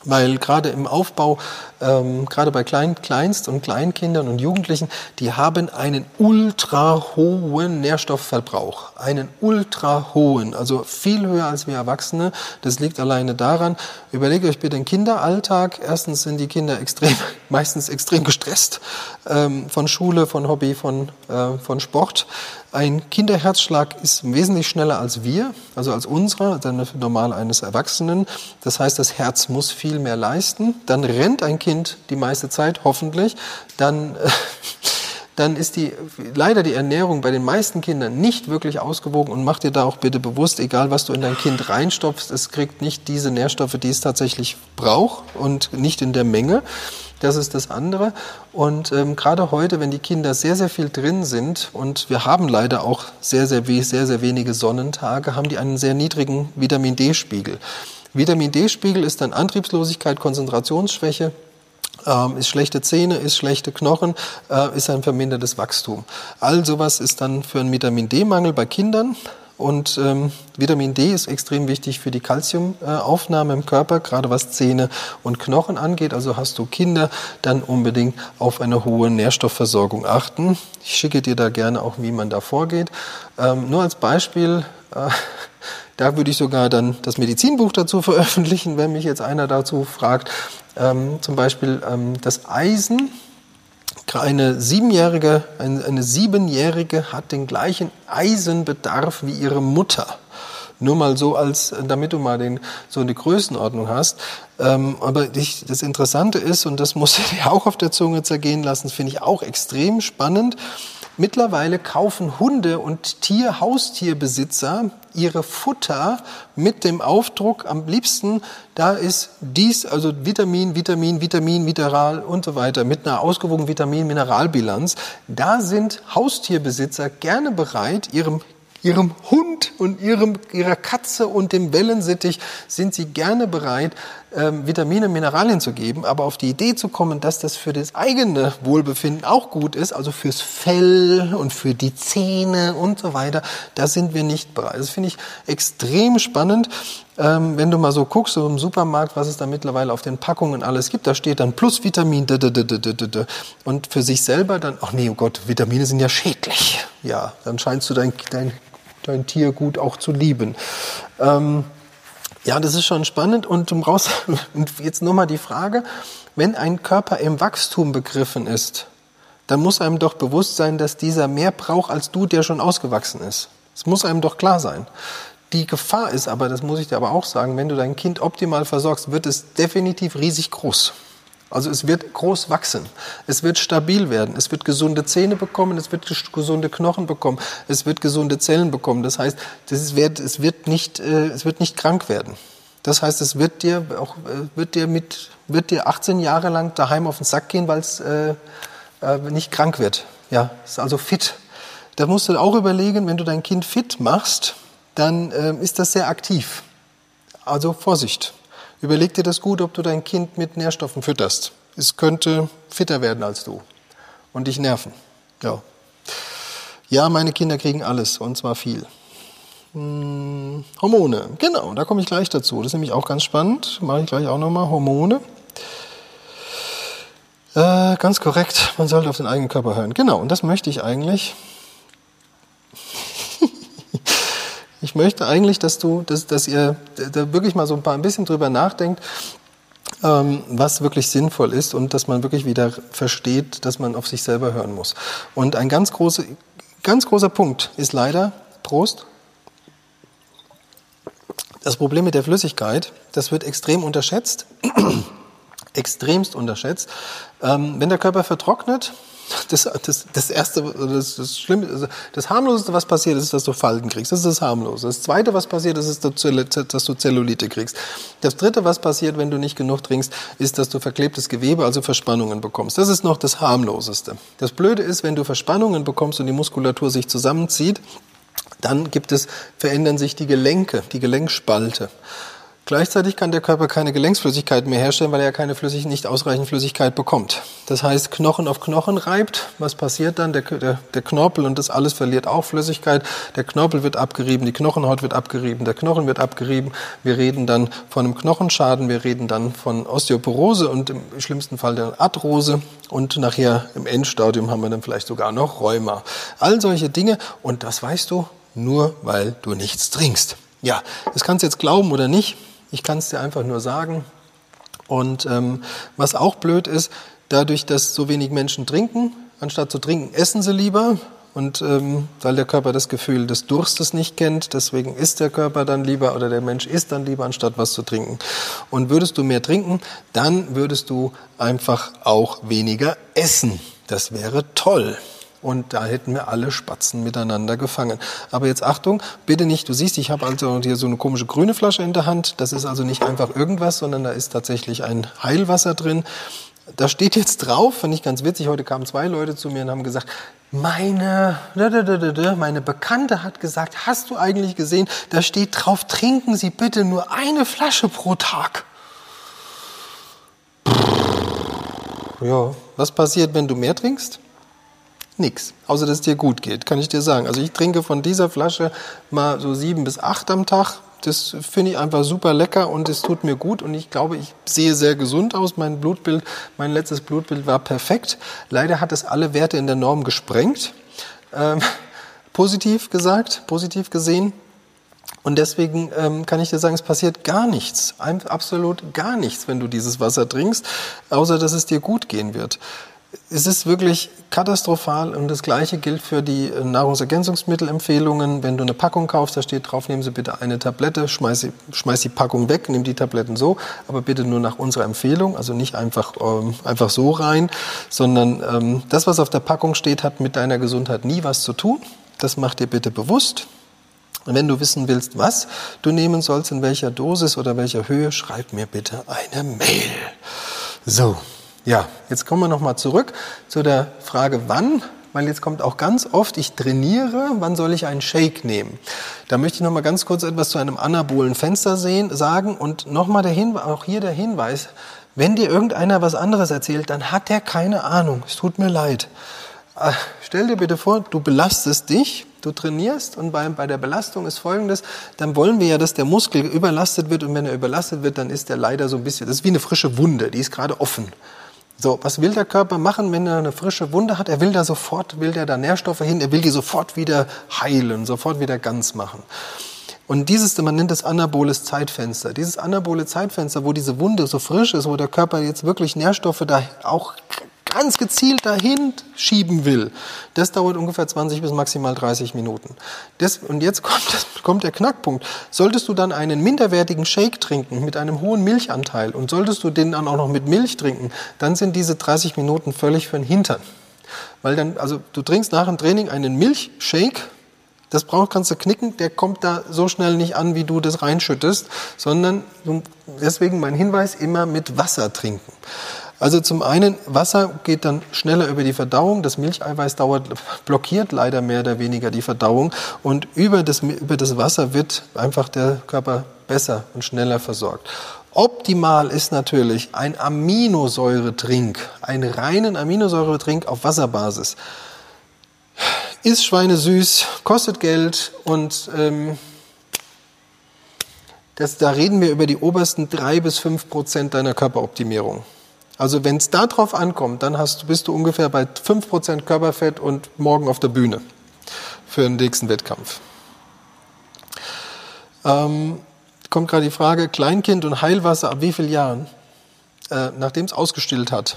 weil gerade im Aufbau, ähm, gerade bei Klein, Kleinst- und Kleinkindern und Jugendlichen, die haben einen ultra hohen Nährstoffverbrauch, einen ultra hohen, also viel höher als wir Erwachsene. Das liegt alleine daran, überlegt euch bitte den Kinderalltag. Erstens sind die Kinder extrem, meistens extrem gestresst ähm, von Schule, von Hobby, von, äh, von Sport. Ein Kinderherzschlag ist wesentlich schneller als wir, also als unserer, der normale eines Erwachsenen. Das heißt, das Herz muss viel mehr leisten. Dann rennt ein Kind die meiste Zeit, hoffentlich. Dann, dann ist die, leider die Ernährung bei den meisten Kindern nicht wirklich ausgewogen und mach dir da auch bitte bewusst, egal was du in dein Kind reinstopfst, es kriegt nicht diese Nährstoffe, die es tatsächlich braucht und nicht in der Menge. Das ist das andere. Und ähm, gerade heute, wenn die Kinder sehr, sehr viel drin sind und wir haben leider auch sehr, sehr, sehr, sehr wenige Sonnentage, haben die einen sehr niedrigen Vitamin D-Spiegel. Vitamin D-Spiegel ist dann Antriebslosigkeit, Konzentrationsschwäche, ähm, ist schlechte Zähne, ist schlechte Knochen, äh, ist ein vermindertes Wachstum. All sowas ist dann für einen Vitamin D-Mangel bei Kindern. Und ähm, Vitamin D ist extrem wichtig für die Kalziumaufnahme im Körper, gerade was Zähne und Knochen angeht. Also hast du Kinder, dann unbedingt auf eine hohe Nährstoffversorgung achten. Ich schicke dir da gerne auch, wie man da vorgeht. Ähm, nur als Beispiel, äh, da würde ich sogar dann das Medizinbuch dazu veröffentlichen, wenn mich jetzt einer dazu fragt. Ähm, zum Beispiel ähm, das Eisen eine Siebenjährige, eine, eine Siebenjährige hat den gleichen Eisenbedarf wie ihre Mutter. Nur mal so, als damit du mal den, so eine Größenordnung hast. Ähm, aber ich, das Interessante ist, und das muss ich dir auch auf der Zunge zergehen lassen, finde ich auch extrem spannend. Mittlerweile kaufen Hunde- und Tier-, Haustierbesitzer ihre Futter mit dem Aufdruck am liebsten, da ist dies, also Vitamin, Vitamin, Vitamin, Mineral und so weiter, mit einer ausgewogenen Vitamin-Mineralbilanz. Da sind Haustierbesitzer gerne bereit, ihrem ihrem Hund und ihrem, ihrer Katze und dem Wellensittich sind sie gerne bereit, ähm, Vitamine, Mineralien zu geben, aber auf die Idee zu kommen, dass das für das eigene Wohlbefinden auch gut ist, also fürs Fell und für die Zähne und so weiter, da sind wir nicht bereit. Das finde ich extrem spannend. Ähm, wenn du mal so guckst, so im Supermarkt, was es da mittlerweile auf den Packungen alles gibt, da steht dann plus Vitamin, und für sich selber dann, ach nee, oh Gott, Vitamine sind ja schädlich. Ja, dann scheinst du dein, dein, dein Tier gut auch zu lieben. Ähm, ja, das ist schon spannend. Und raus, und jetzt nochmal die Frage, wenn ein Körper im Wachstum begriffen ist, dann muss einem doch bewusst sein, dass dieser mehr braucht als du, der schon ausgewachsen ist. Das muss einem doch klar sein. Die Gefahr ist aber, das muss ich dir aber auch sagen, wenn du dein Kind optimal versorgst, wird es definitiv riesig groß. Also es wird groß wachsen, es wird stabil werden, es wird gesunde Zähne bekommen, es wird gesunde Knochen bekommen, es wird gesunde Zellen bekommen. Das heißt, das wird, es, wird nicht, äh, es wird nicht krank werden. Das heißt, es wird dir auch äh, wird dir mit wird dir 18 Jahre lang daheim auf den Sack gehen, weil es äh, äh, nicht krank wird. Ja, ist also fit. Da musst du auch überlegen, wenn du dein Kind fit machst, dann äh, ist das sehr aktiv. Also Vorsicht. Überleg dir das gut, ob du dein Kind mit Nährstoffen fütterst. Es könnte fitter werden als du und dich nerven. Ja. Ja, meine Kinder kriegen alles und zwar viel. Hm, Hormone, genau, da komme ich gleich dazu. Das ist nämlich auch ganz spannend. Mache ich gleich auch nochmal. Hormone. Äh, ganz korrekt, man sollte auf den eigenen Körper hören. Genau, und das möchte ich eigentlich Ich möchte eigentlich, dass du, dass, dass ihr da wirklich mal so ein paar ein bisschen drüber nachdenkt, ähm, was wirklich sinnvoll ist und dass man wirklich wieder versteht, dass man auf sich selber hören muss. Und ein ganz, große, ganz großer Punkt ist leider, Prost, das Problem mit der Flüssigkeit, das wird extrem unterschätzt, extremst unterschätzt. Ähm, wenn der Körper vertrocknet, das, das, das erste, das, das Schlimme, also das harmloseste, was passiert, ist, dass du Falten kriegst. Das ist das harmlose. Das zweite, was passiert, ist, dass du Zellulite kriegst. Das dritte, was passiert, wenn du nicht genug trinkst, ist, dass du verklebtes Gewebe, also Verspannungen bekommst. Das ist noch das harmloseste. Das Blöde ist, wenn du Verspannungen bekommst und die Muskulatur sich zusammenzieht, dann gibt es, verändern sich die Gelenke, die Gelenkspalte. Gleichzeitig kann der Körper keine Gelenksflüssigkeit mehr herstellen, weil er keine Flüssig nicht ausreichend Flüssigkeit bekommt. Das heißt, Knochen auf Knochen reibt. Was passiert dann? Der, der, der, Knorpel und das alles verliert auch Flüssigkeit. Der Knorpel wird abgerieben, die Knochenhaut wird abgerieben, der Knochen wird abgerieben. Wir reden dann von einem Knochenschaden, wir reden dann von Osteoporose und im schlimmsten Fall der Arthrose. Und nachher im Endstadium haben wir dann vielleicht sogar noch Rheuma. All solche Dinge. Und das weißt du nur, weil du nichts trinkst. Ja, das kannst du jetzt glauben oder nicht. Ich kann es dir einfach nur sagen. Und ähm, was auch blöd ist, dadurch, dass so wenig Menschen trinken, anstatt zu trinken, essen sie lieber. Und ähm, weil der Körper das Gefühl des Durstes nicht kennt, deswegen isst der Körper dann lieber oder der Mensch isst dann lieber, anstatt was zu trinken. Und würdest du mehr trinken, dann würdest du einfach auch weniger essen. Das wäre toll. Und da hätten wir alle Spatzen miteinander gefangen. Aber jetzt Achtung, bitte nicht, du siehst, ich habe also hier so eine komische grüne Flasche in der Hand. Das ist also nicht einfach irgendwas, sondern da ist tatsächlich ein Heilwasser drin. Da steht jetzt drauf, fand ich ganz witzig, heute kamen zwei Leute zu mir und haben gesagt, meine, meine Bekannte hat gesagt, hast du eigentlich gesehen, da steht drauf, trinken Sie bitte nur eine Flasche pro Tag. Ja, was passiert, wenn du mehr trinkst? Nix, außer dass es dir gut geht, kann ich dir sagen. Also ich trinke von dieser Flasche mal so sieben bis acht am Tag. Das finde ich einfach super lecker und es tut mir gut und ich glaube, ich sehe sehr gesund aus. Mein Blutbild, mein letztes Blutbild war perfekt. Leider hat es alle Werte in der Norm gesprengt. Ähm, positiv gesagt, positiv gesehen. Und deswegen ähm, kann ich dir sagen, es passiert gar nichts, absolut gar nichts, wenn du dieses Wasser trinkst, außer dass es dir gut gehen wird es ist wirklich katastrophal und das Gleiche gilt für die äh, Nahrungsergänzungsmittelempfehlungen. Wenn du eine Packung kaufst, da steht drauf, nehmen Sie bitte eine Tablette, schmeiß, die, schmeiß die Packung weg, nimm die Tabletten so, aber bitte nur nach unserer Empfehlung, also nicht einfach, ähm, einfach so rein, sondern ähm, das, was auf der Packung steht, hat mit deiner Gesundheit nie was zu tun. Das mach dir bitte bewusst. Und wenn du wissen willst, was du nehmen sollst, in welcher Dosis oder welcher Höhe, schreib mir bitte eine Mail. So, ja, jetzt kommen wir nochmal zurück zu der Frage, wann weil jetzt kommt auch ganz oft, ich trainiere, wann soll ich einen Shake nehmen? Da möchte ich noch mal ganz kurz etwas zu einem anabolen Fenster sehen, sagen und noch mal der Hinweis, auch hier der Hinweis, wenn dir irgendeiner was anderes erzählt, dann hat er keine Ahnung. Es tut mir leid. Äh, stell dir bitte vor, du belastest dich, du trainierst und bei, bei der Belastung ist folgendes, dann wollen wir ja, dass der Muskel überlastet wird und wenn er überlastet wird, dann ist er leider so ein bisschen, das ist wie eine frische Wunde, die ist gerade offen. So, was will der Körper machen, wenn er eine frische Wunde hat? Er will da sofort, will der da Nährstoffe hin, er will die sofort wieder heilen, sofort wieder ganz machen. Und dieses, man nennt das anaboles Zeitfenster. Dieses anabole Zeitfenster, wo diese Wunde so frisch ist, wo der Körper jetzt wirklich Nährstoffe da auch ganz gezielt dahin schieben will, das dauert ungefähr 20 bis maximal 30 Minuten. Das, und jetzt kommt, das, kommt der Knackpunkt. Solltest du dann einen minderwertigen Shake trinken mit einem hohen Milchanteil und solltest du den dann auch noch mit Milch trinken, dann sind diese 30 Minuten völlig für den Hintern. Weil dann, also du trinkst nach dem Training einen Milchshake, das braucht, kannst du knicken, der kommt da so schnell nicht an, wie du das reinschüttest, sondern deswegen mein Hinweis, immer mit Wasser trinken. Also zum einen, Wasser geht dann schneller über die Verdauung. Das Milcheiweiß dauert, blockiert leider mehr oder weniger die Verdauung. Und über das, über das Wasser wird einfach der Körper besser und schneller versorgt. Optimal ist natürlich ein Aminosäuretrink, einen reinen Aminosäuretrink auf Wasserbasis. Ist schweinesüß, kostet Geld und ähm, das, da reden wir über die obersten drei bis fünf Prozent deiner Körperoptimierung. Also wenn es darauf ankommt, dann hast, bist du ungefähr bei 5% Körperfett und morgen auf der Bühne für den nächsten Wettkampf. Ähm, kommt gerade die Frage, Kleinkind und Heilwasser ab wie vielen Jahren? Äh, nachdem es ausgestillt hat.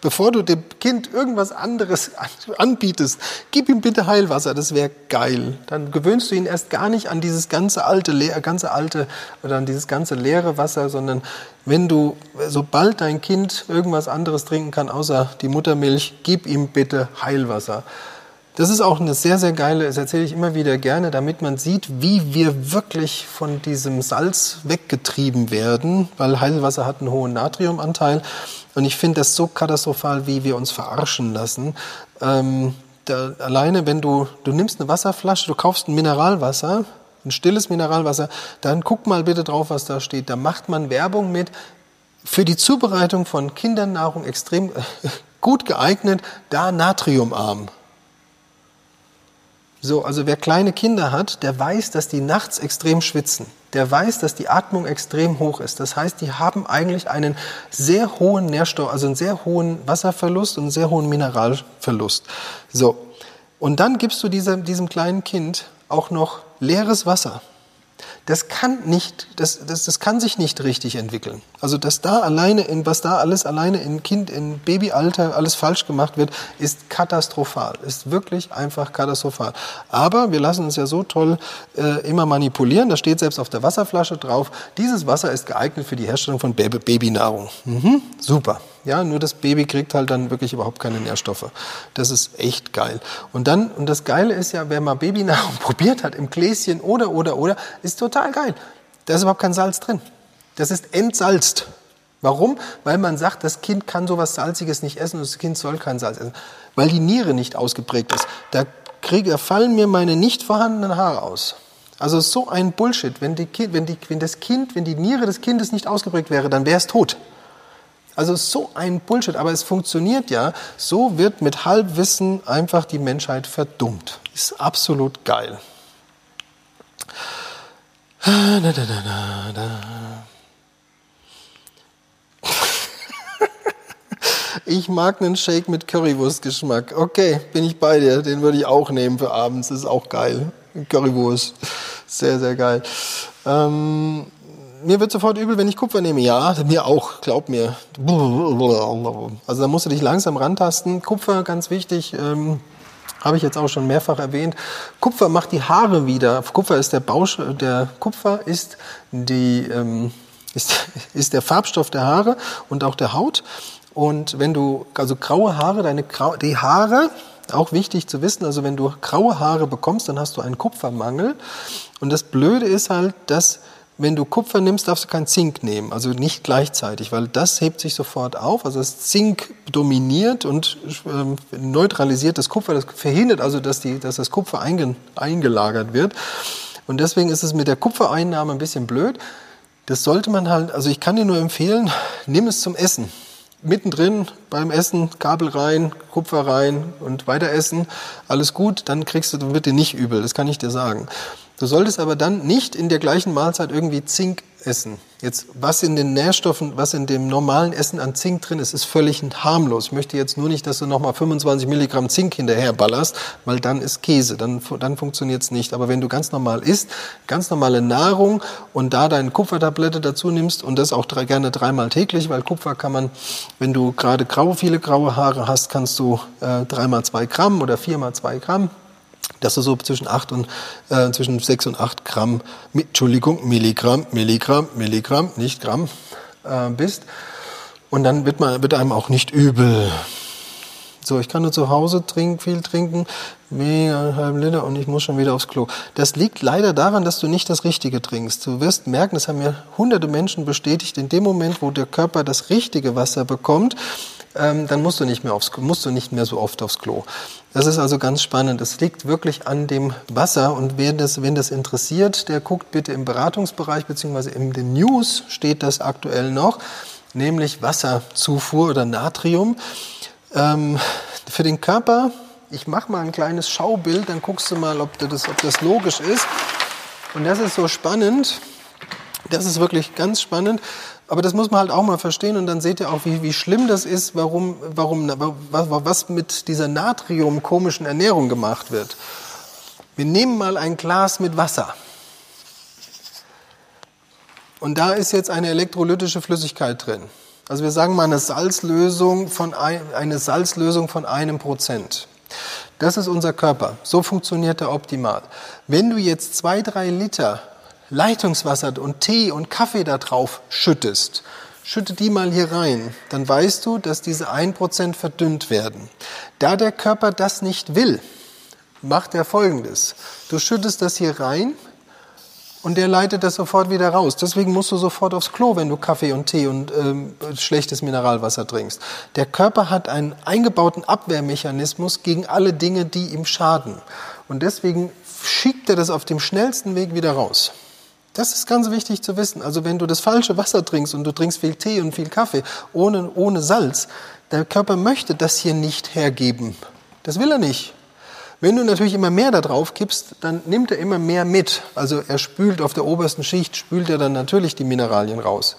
Bevor du dem Kind irgendwas anderes anbietest, gib ihm bitte Heilwasser, das wäre geil. Dann gewöhnst du ihn erst gar nicht an dieses ganze alte, ganze alte oder an dieses ganze leere Wasser, sondern wenn du, sobald dein Kind irgendwas anderes trinken kann, außer die Muttermilch, gib ihm bitte Heilwasser. Das ist auch eine sehr, sehr geile, das erzähle ich immer wieder gerne, damit man sieht, wie wir wirklich von diesem Salz weggetrieben werden, weil Heilwasser hat einen hohen Natriumanteil. Und ich finde das so katastrophal, wie wir uns verarschen lassen. Ähm, da, alleine, wenn du, du nimmst eine Wasserflasche, du kaufst ein Mineralwasser, ein stilles Mineralwasser, dann guck mal bitte drauf, was da steht. Da macht man Werbung mit, für die Zubereitung von Kindernahrung extrem gut geeignet, da natriumarm. So, also wer kleine Kinder hat, der weiß, dass die nachts extrem schwitzen. Der weiß, dass die Atmung extrem hoch ist. Das heißt, die haben eigentlich einen sehr hohen Nährstoff, also einen sehr hohen Wasserverlust und einen sehr hohen Mineralverlust. So. Und dann gibst du diesem, diesem kleinen Kind auch noch leeres Wasser. Das kann nicht, das, das, das kann sich nicht richtig entwickeln. Also, dass da alleine, in, was da alles alleine in Kind, in Babyalter alles falsch gemacht wird, ist katastrophal. Ist wirklich einfach katastrophal. Aber wir lassen uns ja so toll äh, immer manipulieren. Da steht selbst auf der Wasserflasche drauf, dieses Wasser ist geeignet für die Herstellung von Baby Babynahrung. Mhm, super. Ja, nur das Baby kriegt halt dann wirklich überhaupt keine Nährstoffe. Das ist echt geil. Und dann, und das Geile ist ja, wer mal Babynahrung probiert hat, im Gläschen oder, oder, oder, ist total geil. Da ist überhaupt kein Salz drin. Das ist entsalzt. Warum? Weil man sagt, das Kind kann sowas Salziges nicht essen und das Kind soll kein Salz essen. Weil die Niere nicht ausgeprägt ist. Da, kriege, da fallen mir meine nicht vorhandenen Haare aus. Also so ein Bullshit. Wenn, die, wenn, die, wenn das Kind, wenn die Niere des Kindes nicht ausgeprägt wäre, dann wäre es tot. Also so ein Bullshit, aber es funktioniert ja. So wird mit Halbwissen einfach die Menschheit verdummt. Ist absolut geil. Ich mag einen Shake mit Currywurstgeschmack. Okay, bin ich bei dir. Den würde ich auch nehmen für abends. Ist auch geil. Currywurst. Sehr, sehr geil. Ähm, mir wird sofort übel, wenn ich Kupfer nehme. Ja, mir auch, glaub mir. Also da musst du dich langsam rantasten. Kupfer, ganz wichtig, ähm, habe ich jetzt auch schon mehrfach erwähnt. Kupfer macht die Haare wieder. Kupfer ist der Bausch, der Kupfer ist die, ähm, ist, ist der Farbstoff der Haare und auch der Haut. Und wenn du, also graue Haare, deine Grau, die Haare, auch wichtig zu wissen, also wenn du graue Haare bekommst, dann hast du einen Kupfermangel. Und das Blöde ist halt, dass wenn du Kupfer nimmst, darfst du kein Zink nehmen, also nicht gleichzeitig, weil das hebt sich sofort auf. Also das Zink dominiert und ähm, neutralisiert das Kupfer, das verhindert also, dass, die, dass das Kupfer einge, eingelagert wird. Und deswegen ist es mit der Kupfereinnahme ein bisschen blöd. Das sollte man halt, also ich kann dir nur empfehlen, nimm es zum Essen. Mittendrin beim Essen Kabel rein, Kupfer rein und weiter essen, alles gut, dann kriegst du, wird dir nicht übel, das kann ich dir sagen. Du solltest aber dann nicht in der gleichen Mahlzeit irgendwie Zink essen. Jetzt, was in den Nährstoffen, was in dem normalen Essen an Zink drin ist, ist völlig harmlos. Ich möchte jetzt nur nicht, dass du nochmal 25 Milligramm Zink hinterher ballerst, weil dann ist Käse, dann, dann funktioniert es nicht. Aber wenn du ganz normal isst, ganz normale Nahrung und da deine Kupfertablette dazu nimmst und das auch drei, gerne dreimal täglich, weil Kupfer kann man, wenn du gerade grau, viele graue Haare hast, kannst du äh, dreimal zwei Gramm oder viermal zwei Gramm dass du so zwischen 8 und äh, zwischen 6 und 8 Gramm, Entschuldigung, Milligramm, Milligramm, Milligramm, nicht Gramm äh, bist. Und dann wird, man, wird einem auch nicht übel. So, ich kann nur zu Hause trinken, viel trinken, mega einen halben Liter und ich muss schon wieder aufs Klo. Das liegt leider daran, dass du nicht das Richtige trinkst. Du wirst merken, das haben mir hunderte Menschen bestätigt, in dem Moment, wo der Körper das richtige Wasser bekommt, ähm, dann musst du nicht mehr aufs, musst du nicht mehr so oft aufs Klo. Das ist also ganz spannend. Es liegt wirklich an dem Wasser und wer das, wen das interessiert, der guckt bitte im Beratungsbereich beziehungsweise in den News steht das aktuell noch, nämlich Wasserzufuhr oder Natrium. Ähm, für den Körper, ich mache mal ein kleines Schaubild, dann guckst du mal, ob das, ob das logisch ist. Und das ist so spannend. Das ist wirklich ganz spannend. Aber das muss man halt auch mal verstehen und dann seht ihr auch, wie, wie schlimm das ist, warum, warum, was, mit dieser Natrium-komischen Ernährung gemacht wird. Wir nehmen mal ein Glas mit Wasser. Und da ist jetzt eine elektrolytische Flüssigkeit drin. Also wir sagen mal eine Salzlösung von, ein, eine Salzlösung von einem Prozent. Das ist unser Körper. So funktioniert er optimal. Wenn du jetzt zwei, drei Liter Leitungswasser und Tee und Kaffee da drauf schüttest, schütte die mal hier rein, dann weißt du, dass diese 1% verdünnt werden. Da der Körper das nicht will, macht er folgendes. Du schüttest das hier rein und der leitet das sofort wieder raus. Deswegen musst du sofort aufs Klo, wenn du Kaffee und Tee und ähm, schlechtes Mineralwasser trinkst. Der Körper hat einen eingebauten Abwehrmechanismus gegen alle Dinge, die ihm schaden. Und deswegen schickt er das auf dem schnellsten Weg wieder raus. Das ist ganz wichtig zu wissen. Also wenn du das falsche Wasser trinkst und du trinkst viel Tee und viel Kaffee ohne, ohne Salz, der Körper möchte das hier nicht hergeben. Das will er nicht. Wenn du natürlich immer mehr da drauf kippst, dann nimmt er immer mehr mit. Also er spült auf der obersten Schicht, spült er dann natürlich die Mineralien raus.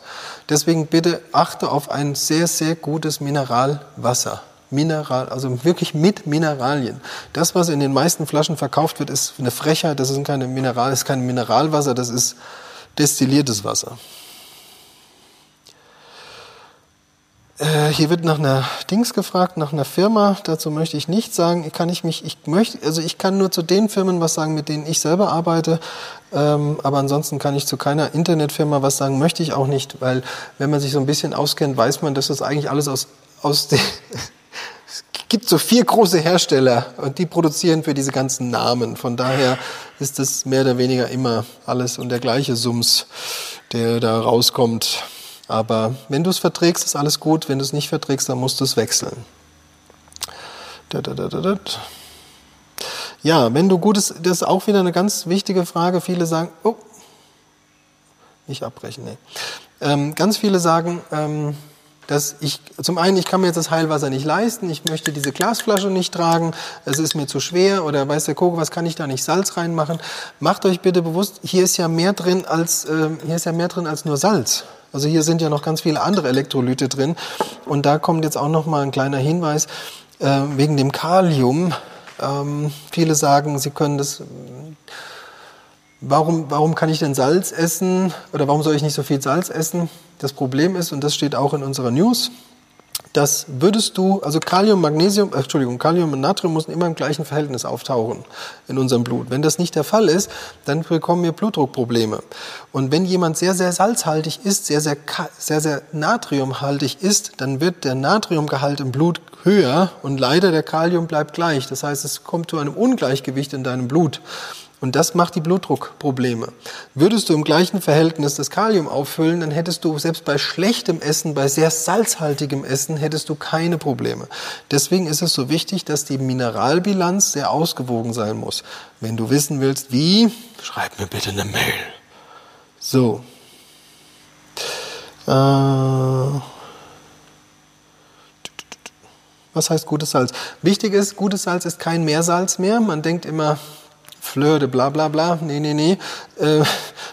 Deswegen bitte achte auf ein sehr, sehr gutes Mineralwasser. Mineral, also wirklich mit Mineralien. Das, was in den meisten Flaschen verkauft wird, ist eine Frechheit. Das ist keine Mineral, ist kein Mineralwasser, das ist destilliertes Wasser. Äh, hier wird nach einer Dings gefragt, nach einer Firma. Dazu möchte ich nichts sagen. Kann ich mich, ich möchte, also ich kann nur zu den Firmen was sagen, mit denen ich selber arbeite. Ähm, aber ansonsten kann ich zu keiner Internetfirma was sagen. Möchte ich auch nicht, weil wenn man sich so ein bisschen auskennt, weiß man, dass das eigentlich alles aus aus den es gibt so vier große Hersteller und die produzieren für diese ganzen Namen. Von daher ist das mehr oder weniger immer alles und der gleiche Sums, der da rauskommt. Aber wenn du es verträgst, ist alles gut. Wenn du es nicht verträgst, dann musst du es wechseln. Ja, wenn du gutes, das ist auch wieder eine ganz wichtige Frage. Viele sagen, oh, nicht abbrechen, nee. Ähm, ganz viele sagen, ähm, dass ich, zum einen, ich kann mir jetzt das Heilwasser nicht leisten, ich möchte diese Glasflasche nicht tragen, es ist mir zu schwer oder weiß der Koko, was kann ich da nicht Salz reinmachen? Macht euch bitte bewusst, hier ist ja mehr drin als, äh, hier ist ja mehr drin als nur Salz. Also hier sind ja noch ganz viele andere Elektrolyte drin. Und da kommt jetzt auch noch mal ein kleiner Hinweis äh, wegen dem Kalium. Ähm, viele sagen, sie können das. Warum, warum kann ich denn Salz essen oder warum soll ich nicht so viel Salz essen? Das Problem ist, und das steht auch in unserer News, das würdest du, also Kalium, Magnesium, äh, Entschuldigung, Kalium und Natrium müssen immer im gleichen Verhältnis auftauchen in unserem Blut. Wenn das nicht der Fall ist, dann bekommen wir Blutdruckprobleme. Und wenn jemand sehr, sehr salzhaltig ist, sehr, sehr, sehr, sehr natriumhaltig ist, dann wird der Natriumgehalt im Blut höher und leider der Kalium bleibt gleich. Das heißt, es kommt zu einem Ungleichgewicht in deinem Blut. Und das macht die Blutdruckprobleme. Würdest du im gleichen Verhältnis das Kalium auffüllen, dann hättest du selbst bei schlechtem Essen, bei sehr salzhaltigem Essen, hättest du keine Probleme. Deswegen ist es so wichtig, dass die Mineralbilanz sehr ausgewogen sein muss. Wenn du wissen willst, wie, schreib mir bitte eine Mail. So. Äh was heißt gutes Salz? Wichtig ist, gutes Salz ist kein Meersalz mehr. Man denkt immer, Fleur de bla bla bla. Nee, nee, nee. Äh,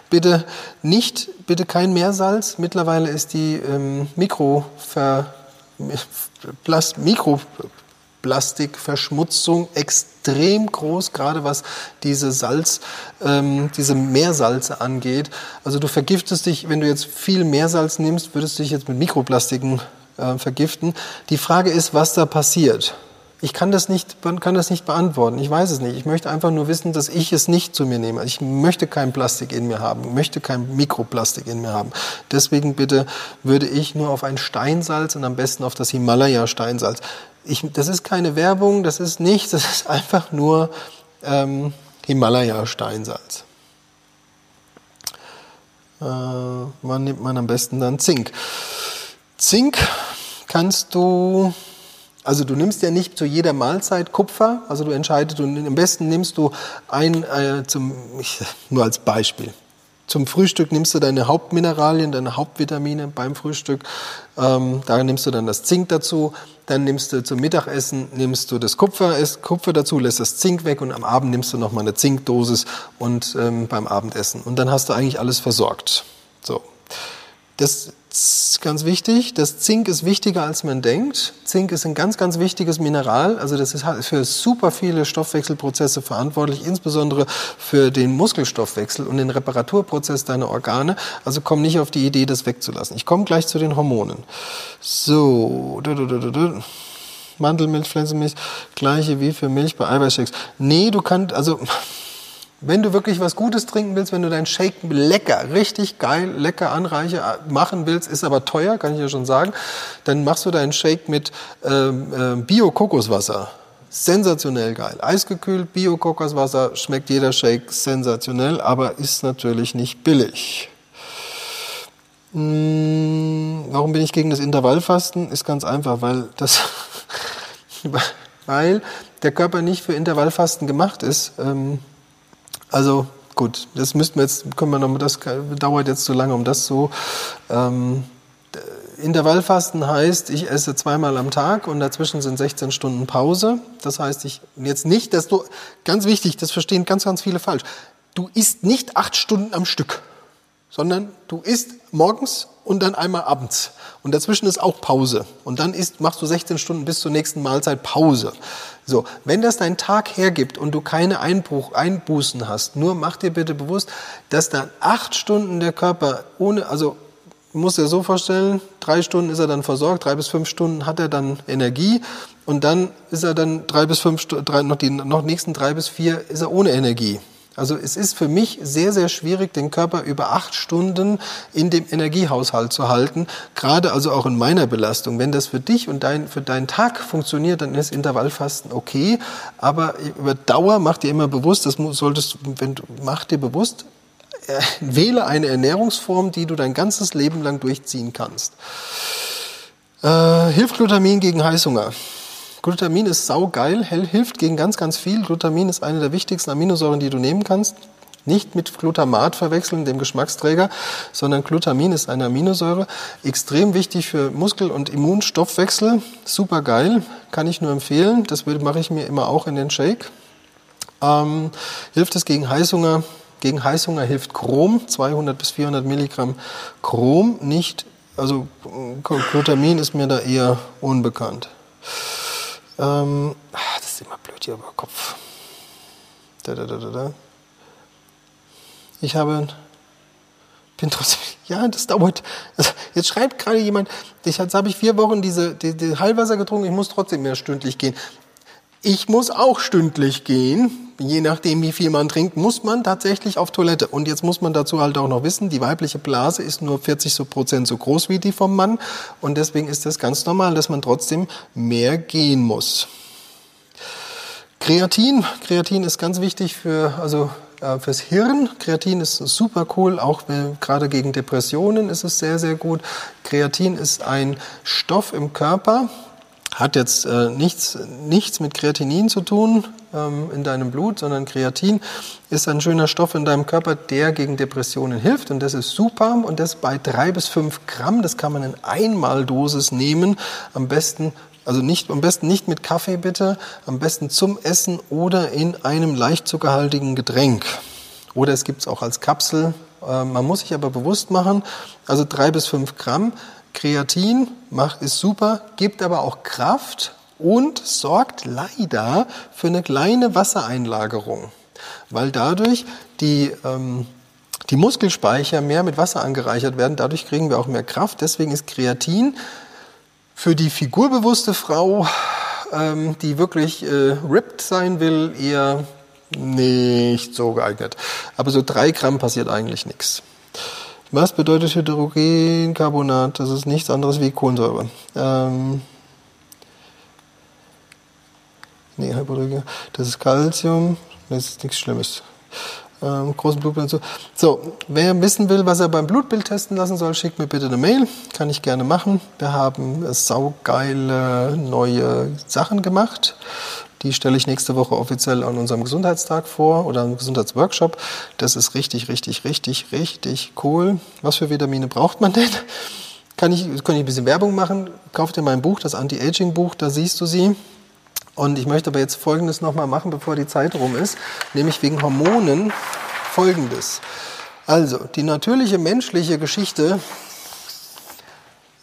bitte nicht, bitte kein Meersalz. Mittlerweile ist die ähm, Mikrover, Plast, Mikroplastikverschmutzung extrem groß, gerade was diese Salz, ähm, diese Meersalze angeht. Also du vergiftest dich, wenn du jetzt viel Meersalz nimmst, würdest du dich jetzt mit Mikroplastiken äh, vergiften. Die Frage ist, was da passiert. Ich kann das, nicht, kann das nicht beantworten. Ich weiß es nicht. Ich möchte einfach nur wissen, dass ich es nicht zu mir nehme. Ich möchte kein Plastik in mir haben, möchte kein Mikroplastik in mir haben. Deswegen bitte würde ich nur auf ein Steinsalz und am besten auf das Himalaya-Steinsalz. Ich, das ist keine Werbung, das ist nichts, das ist einfach nur ähm, Himalaya-Steinsalz. Äh, wann nimmt man am besten dann Zink? Zink kannst du also du nimmst ja nicht zu jeder Mahlzeit Kupfer, also du entscheidest, du, am besten nimmst du ein, äh, zum, ich, nur als Beispiel, zum Frühstück nimmst du deine Hauptmineralien, deine Hauptvitamine beim Frühstück, ähm, da nimmst du dann das Zink dazu, dann nimmst du zum Mittagessen nimmst du das Kupfer, Kupfer dazu, lässt das Zink weg und am Abend nimmst du nochmal eine Zinkdosis und ähm, beim Abendessen. Und dann hast du eigentlich alles versorgt. So. Das ganz wichtig. Das Zink ist wichtiger, als man denkt. Zink ist ein ganz, ganz wichtiges Mineral. Also das ist für super viele Stoffwechselprozesse verantwortlich, insbesondere für den Muskelstoffwechsel und den Reparaturprozess deiner Organe. Also komm nicht auf die Idee, das wegzulassen. Ich komme gleich zu den Hormonen. So. Mandelmilch, Pflanzenmilch, gleiche wie für Milch bei Eiweißshakes. Nee, du kannst, also wenn du wirklich was Gutes trinken willst, wenn du deinen Shake lecker, richtig geil, lecker anreiche machen willst, ist aber teuer, kann ich ja schon sagen, dann machst du deinen Shake mit ähm, äh, Bio-Kokoswasser. Sensationell geil. Eisgekühlt, Bio-Kokoswasser, schmeckt jeder Shake sensationell, aber ist natürlich nicht billig. Hm, warum bin ich gegen das Intervallfasten? Ist ganz einfach, weil das, weil der Körper nicht für Intervallfasten gemacht ist. Ähm, also gut, das müssten wir jetzt, können wir noch, das dauert jetzt zu lange, um das so. Ähm, Intervallfasten heißt, ich esse zweimal am Tag und dazwischen sind 16 Stunden Pause. Das heißt, ich jetzt nicht, dass du, ganz wichtig, das verstehen ganz, ganz viele falsch. Du isst nicht acht Stunden am Stück. Sondern du isst morgens und dann einmal abends. Und dazwischen ist auch Pause. Und dann isst, machst du 16 Stunden bis zur nächsten Mahlzeit Pause. So, wenn das dein Tag hergibt und du keine Einbruch, Einbußen hast, nur mach dir bitte bewusst, dass dann acht Stunden der Körper ohne, also du musst dir so vorstellen, drei Stunden ist er dann versorgt, drei bis fünf Stunden hat er dann Energie und dann ist er dann drei bis fünf, drei, noch die noch nächsten drei bis vier ist er ohne Energie. Also es ist für mich sehr, sehr schwierig, den Körper über acht Stunden in dem Energiehaushalt zu halten, gerade also auch in meiner Belastung. Wenn das für dich und dein, für deinen Tag funktioniert, dann ist Intervallfasten okay, aber über Dauer mach dir immer bewusst, das solltest, wenn du, mach dir bewusst, äh, wähle eine Ernährungsform, die du dein ganzes Leben lang durchziehen kannst. Äh, hilft Glutamin gegen Heißhunger? Glutamin ist saugeil, hilft gegen ganz, ganz viel. Glutamin ist eine der wichtigsten Aminosäuren, die du nehmen kannst. Nicht mit Glutamat verwechseln, dem Geschmacksträger, sondern Glutamin ist eine Aminosäure. Extrem wichtig für Muskel- und Immunstoffwechsel. Super geil, kann ich nur empfehlen. Das mache ich mir immer auch in den Shake. Ähm, hilft es gegen Heißhunger? Gegen Heißhunger hilft Chrom, 200 bis 400 Milligramm Chrom. Nicht, also Glutamin ist mir da eher unbekannt. Ähm, ach, das ist immer blöd hier über Kopf. Da, da, da, da, da. Ich habe, bin trotzdem, ja, das dauert. Also jetzt schreibt gerade jemand, jetzt habe ich vier Wochen diese, die, die Heilwasser getrunken, ich muss trotzdem mehr stündlich gehen. Ich muss auch stündlich gehen. Je nachdem, wie viel man trinkt, muss man tatsächlich auf Toilette. Und jetzt muss man dazu halt auch noch wissen, die weibliche Blase ist nur 40 so Prozent so groß wie die vom Mann. Und deswegen ist das ganz normal, dass man trotzdem mehr gehen muss. Kreatin. Kreatin ist ganz wichtig für, also äh, fürs Hirn. Kreatin ist super cool, auch gerade gegen Depressionen ist es sehr, sehr gut. Kreatin ist ein Stoff im Körper, hat jetzt äh, nichts, nichts mit Kreatinin zu tun ähm, in deinem Blut, sondern Kreatin ist ein schöner Stoff in deinem Körper, der gegen Depressionen hilft. Und das ist super. Und das bei drei bis fünf Gramm. Das kann man in Einmaldosis nehmen. Am besten also nicht, am besten nicht mit Kaffee bitte, am besten zum Essen oder in einem leicht zuckerhaltigen Getränk. Oder es gibt es auch als Kapsel. Äh, man muss sich aber bewusst machen, also drei bis fünf Gramm Kreatin macht, ist super, gibt aber auch Kraft und sorgt leider für eine kleine Wassereinlagerung, weil dadurch die, ähm, die Muskelspeicher mehr mit Wasser angereichert werden. Dadurch kriegen wir auch mehr Kraft. Deswegen ist Kreatin für die figurbewusste Frau, ähm, die wirklich äh, ripped sein will, eher nicht so geeignet. Aber so drei Gramm passiert eigentlich nichts. Was bedeutet Hydrogencarbonat? Das ist nichts anderes wie Kohlensäure. Ähm, nee. Das ist Calcium. Das ist nichts Schlimmes. Ähm, großen Blutbild so. So, wer wissen will, was er beim Blutbild testen lassen soll, schickt mir bitte eine Mail. Kann ich gerne machen. Wir haben saugeile neue Sachen gemacht. Die stelle ich nächste Woche offiziell an unserem Gesundheitstag vor oder einem Gesundheitsworkshop. Das ist richtig, richtig, richtig, richtig cool. Was für Vitamine braucht man denn? Kann ich, kann ich ein bisschen Werbung machen? Kauf dir mein Buch, das Anti-Aging-Buch, da siehst du sie. Und ich möchte aber jetzt Folgendes nochmal machen, bevor die Zeit rum ist, nämlich wegen Hormonen Folgendes. Also, die natürliche menschliche Geschichte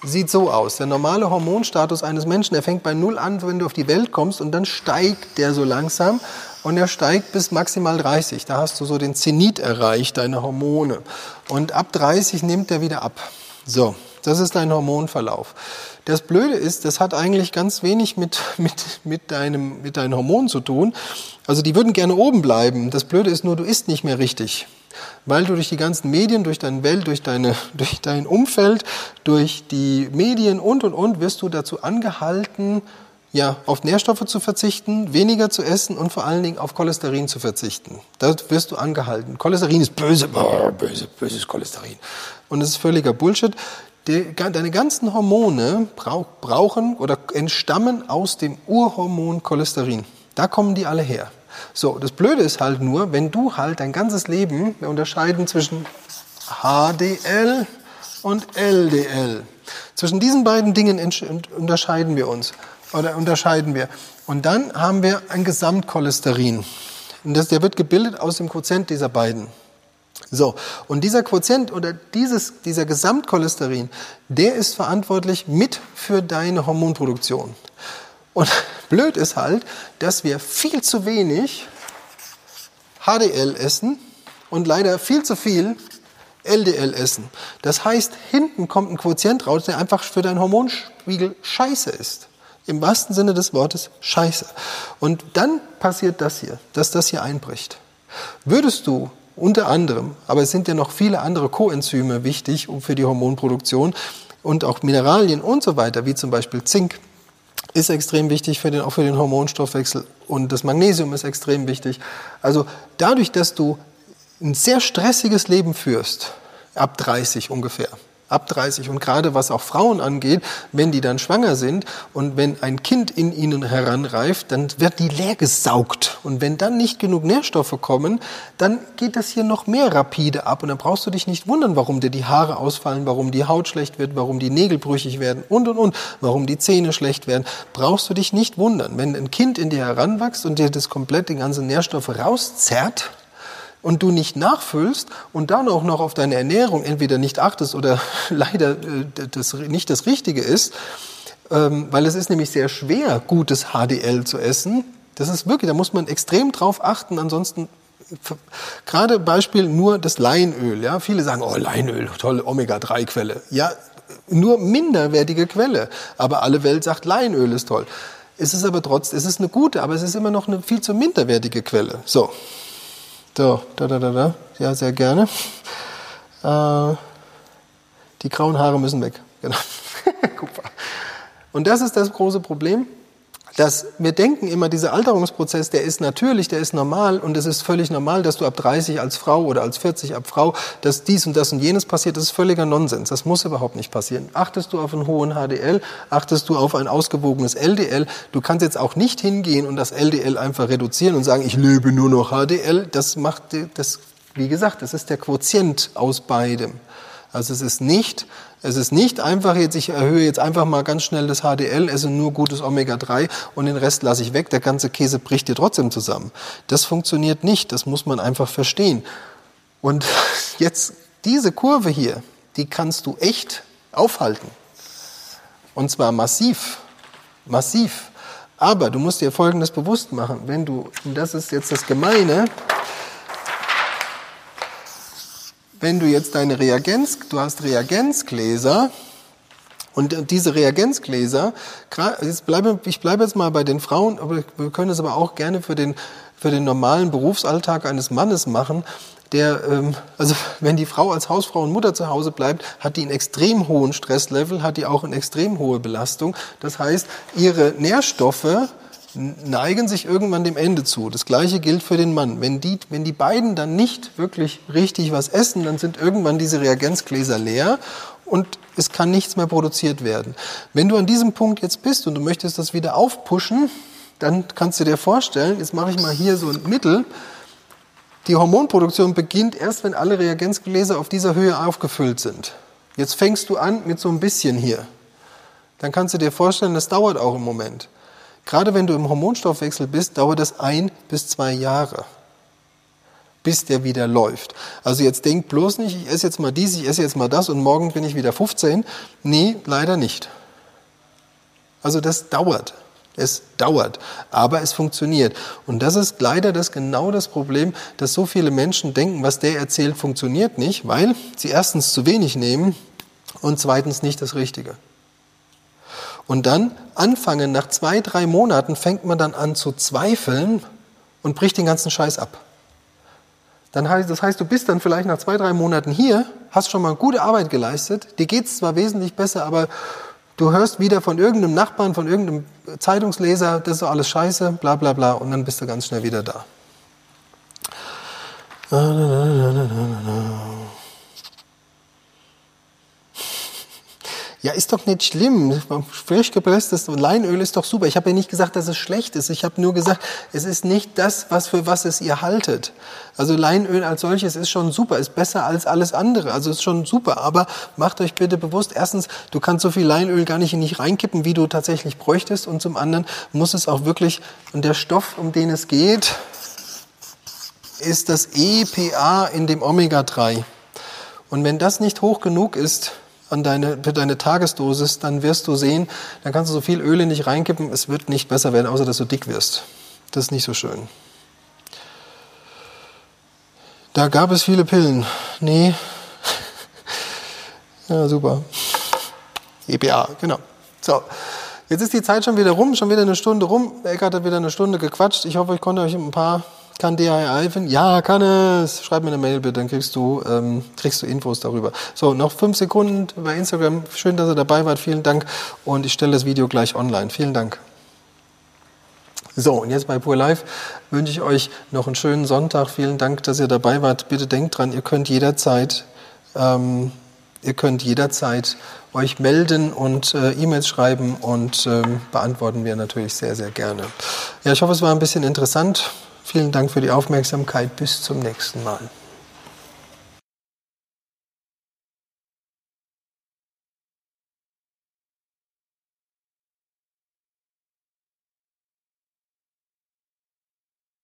sieht so aus. Der normale Hormonstatus eines Menschen, der fängt bei Null an, wenn du auf die Welt kommst und dann steigt der so langsam und er steigt bis maximal 30. Da hast du so den Zenit erreicht, deine Hormone. Und ab 30 nimmt er wieder ab. So, das ist dein Hormonverlauf. Das Blöde ist, das hat eigentlich ganz wenig mit, mit, mit, deinem, mit deinen Hormonen zu tun. Also die würden gerne oben bleiben. Das Blöde ist nur, du isst nicht mehr richtig weil du durch die ganzen Medien, durch deine Welt, durch, deine, durch dein Umfeld, durch die Medien und, und, und, wirst du dazu angehalten, ja, auf Nährstoffe zu verzichten, weniger zu essen und vor allen Dingen auf Cholesterin zu verzichten. Da wirst du angehalten. Cholesterin ist böse, böse, böses Cholesterin. Und es ist völliger Bullshit. Deine ganzen Hormone brauchen oder entstammen aus dem Urhormon Cholesterin. Da kommen die alle her. So, das Blöde ist halt nur, wenn du halt dein ganzes Leben, wir unterscheiden zwischen HDL und LDL. Zwischen diesen beiden Dingen unterscheiden wir uns oder unterscheiden wir. Und dann haben wir ein Gesamtcholesterin. Und das, der wird gebildet aus dem Quotient dieser beiden. So, und dieser Quotient oder dieses, dieser Gesamtcholesterin, der ist verantwortlich mit für deine Hormonproduktion. Und blöd ist halt, dass wir viel zu wenig HDL essen und leider viel zu viel LDL essen. Das heißt, hinten kommt ein Quotient raus, der einfach für deinen Hormonspiegel scheiße ist. Im wahrsten Sinne des Wortes scheiße. Und dann passiert das hier, dass das hier einbricht. Würdest du unter anderem, aber es sind ja noch viele andere Coenzyme wichtig für die Hormonproduktion und auch Mineralien und so weiter, wie zum Beispiel Zink, ist extrem wichtig für den, auch für den Hormonstoffwechsel und das Magnesium ist extrem wichtig. Also dadurch, dass du ein sehr stressiges Leben führst, ab 30 ungefähr, ab 30 und gerade was auch Frauen angeht, wenn die dann schwanger sind und wenn ein Kind in ihnen heranreift, dann wird die leer gesaugt. Und wenn dann nicht genug Nährstoffe kommen, dann geht das hier noch mehr rapide ab. Und dann brauchst du dich nicht wundern, warum dir die Haare ausfallen, warum die Haut schlecht wird, warum die Nägel brüchig werden und und und, warum die Zähne schlecht werden, brauchst du dich nicht wundern. Wenn ein Kind in dir heranwächst und dir das komplett die ganzen Nährstoffe rauszerrt, und du nicht nachfüllst und dann auch noch auf deine Ernährung entweder nicht achtest oder leider äh, das nicht das Richtige ist, ähm, weil es ist nämlich sehr schwer, gutes HDL zu essen. Das ist wirklich, da muss man extrem drauf achten, ansonsten gerade Beispiel nur das Leinöl. Ja, viele sagen, oh Leinöl, tolle Omega-3-Quelle. Ja, nur minderwertige Quelle, aber alle Welt sagt, Leinöl ist toll. Es ist aber trotzdem, es ist eine gute, aber es ist immer noch eine viel zu minderwertige Quelle. So, so, da, da, da, da. Ja, sehr gerne. Äh, die grauen Haare müssen weg. Genau. Und das ist das große Problem dass wir denken immer, dieser Alterungsprozess, der ist natürlich, der ist normal und es ist völlig normal, dass du ab 30 als Frau oder als 40 ab Frau, dass dies und das und jenes passiert, das ist völliger Nonsens. Das muss überhaupt nicht passieren. Achtest du auf einen hohen HDL, achtest du auf ein ausgewogenes LDL, du kannst jetzt auch nicht hingehen und das LDL einfach reduzieren und sagen, ich lebe nur noch HDL, das macht, das, wie gesagt, das ist der Quotient aus beidem. Also es ist nicht es ist nicht einfach jetzt, ich erhöhe jetzt einfach mal ganz schnell das HDL, esse nur gutes Omega-3 und den Rest lasse ich weg. Der ganze Käse bricht dir trotzdem zusammen. Das funktioniert nicht. Das muss man einfach verstehen. Und jetzt diese Kurve hier, die kannst du echt aufhalten. Und zwar massiv. Massiv. Aber du musst dir Folgendes bewusst machen. Wenn du, und das ist jetzt das Gemeine, wenn du jetzt deine Reagenz, du hast Reagenzgläser und diese Reagenzgläser, jetzt bleibe, ich bleibe jetzt mal bei den Frauen, aber wir können es aber auch gerne für den, für den normalen Berufsalltag eines Mannes machen, der, ähm, also wenn die Frau als Hausfrau und Mutter zu Hause bleibt, hat die einen extrem hohen Stresslevel, hat die auch eine extrem hohe Belastung. Das heißt, ihre Nährstoffe, neigen sich irgendwann dem Ende zu. Das Gleiche gilt für den Mann. Wenn die, wenn die beiden dann nicht wirklich richtig was essen, dann sind irgendwann diese Reagenzgläser leer und es kann nichts mehr produziert werden. Wenn du an diesem Punkt jetzt bist und du möchtest das wieder aufpushen, dann kannst du dir vorstellen, jetzt mache ich mal hier so ein Mittel, die Hormonproduktion beginnt erst, wenn alle Reagenzgläser auf dieser Höhe aufgefüllt sind. Jetzt fängst du an mit so ein bisschen hier. Dann kannst du dir vorstellen, das dauert auch im Moment. Gerade wenn du im Hormonstoffwechsel bist, dauert das ein bis zwei Jahre, bis der wieder läuft. Also jetzt denk bloß nicht, ich esse jetzt mal dies, ich esse jetzt mal das und morgen bin ich wieder 15. Nee, leider nicht. Also das dauert. Es dauert, aber es funktioniert. Und das ist leider das genau das Problem, dass so viele Menschen denken, was der erzählt, funktioniert nicht, weil sie erstens zu wenig nehmen und zweitens nicht das Richtige. Und dann anfangen, nach zwei, drei Monaten fängt man dann an zu zweifeln und bricht den ganzen Scheiß ab. Dann heißt, das heißt, du bist dann vielleicht nach zwei, drei Monaten hier, hast schon mal gute Arbeit geleistet, dir geht's zwar wesentlich besser, aber du hörst wieder von irgendeinem Nachbarn, von irgendeinem Zeitungsleser, das ist doch alles scheiße, bla bla bla, und dann bist du ganz schnell wieder da. Ja, ist doch nicht schlimm. Frisch gepresstes Leinöl ist doch super. Ich habe ja nicht gesagt, dass es schlecht ist. Ich habe nur gesagt, es ist nicht das, was für was es ihr haltet. Also Leinöl als solches ist schon super, ist besser als alles andere. Also ist schon super. Aber macht euch bitte bewusst, erstens, du kannst so viel Leinöl gar nicht in dich reinkippen, wie du tatsächlich bräuchtest. Und zum anderen muss es auch wirklich, und der Stoff, um den es geht, ist das EPA in dem Omega-3. Und wenn das nicht hoch genug ist an deine, für deine Tagesdosis, dann wirst du sehen, dann kannst du so viel Öl in dich reinkippen, es wird nicht besser werden, außer dass du dick wirst. Das ist nicht so schön. Da gab es viele Pillen. Nee. Ja, super. EPA, genau. So. Jetzt ist die Zeit schon wieder rum, schon wieder eine Stunde rum. Eckart hat wieder eine Stunde gequatscht. Ich hoffe, ich konnte euch ein paar kann DHL finden? Ja, kann es. Schreib mir eine Mail bitte, dann kriegst du, ähm, kriegst du Infos darüber. So, noch fünf Sekunden bei Instagram. Schön, dass ihr dabei wart. Vielen Dank. Und ich stelle das Video gleich online. Vielen Dank. So, und jetzt bei Pur Live wünsche ich euch noch einen schönen Sonntag. Vielen Dank, dass ihr dabei wart. Bitte denkt dran, ihr könnt jederzeit, ähm, ihr könnt jederzeit euch melden und äh, E-Mails schreiben und ähm, beantworten wir natürlich sehr, sehr gerne. Ja, ich hoffe, es war ein bisschen interessant. Vielen Dank für die Aufmerksamkeit. Bis zum nächsten Mal.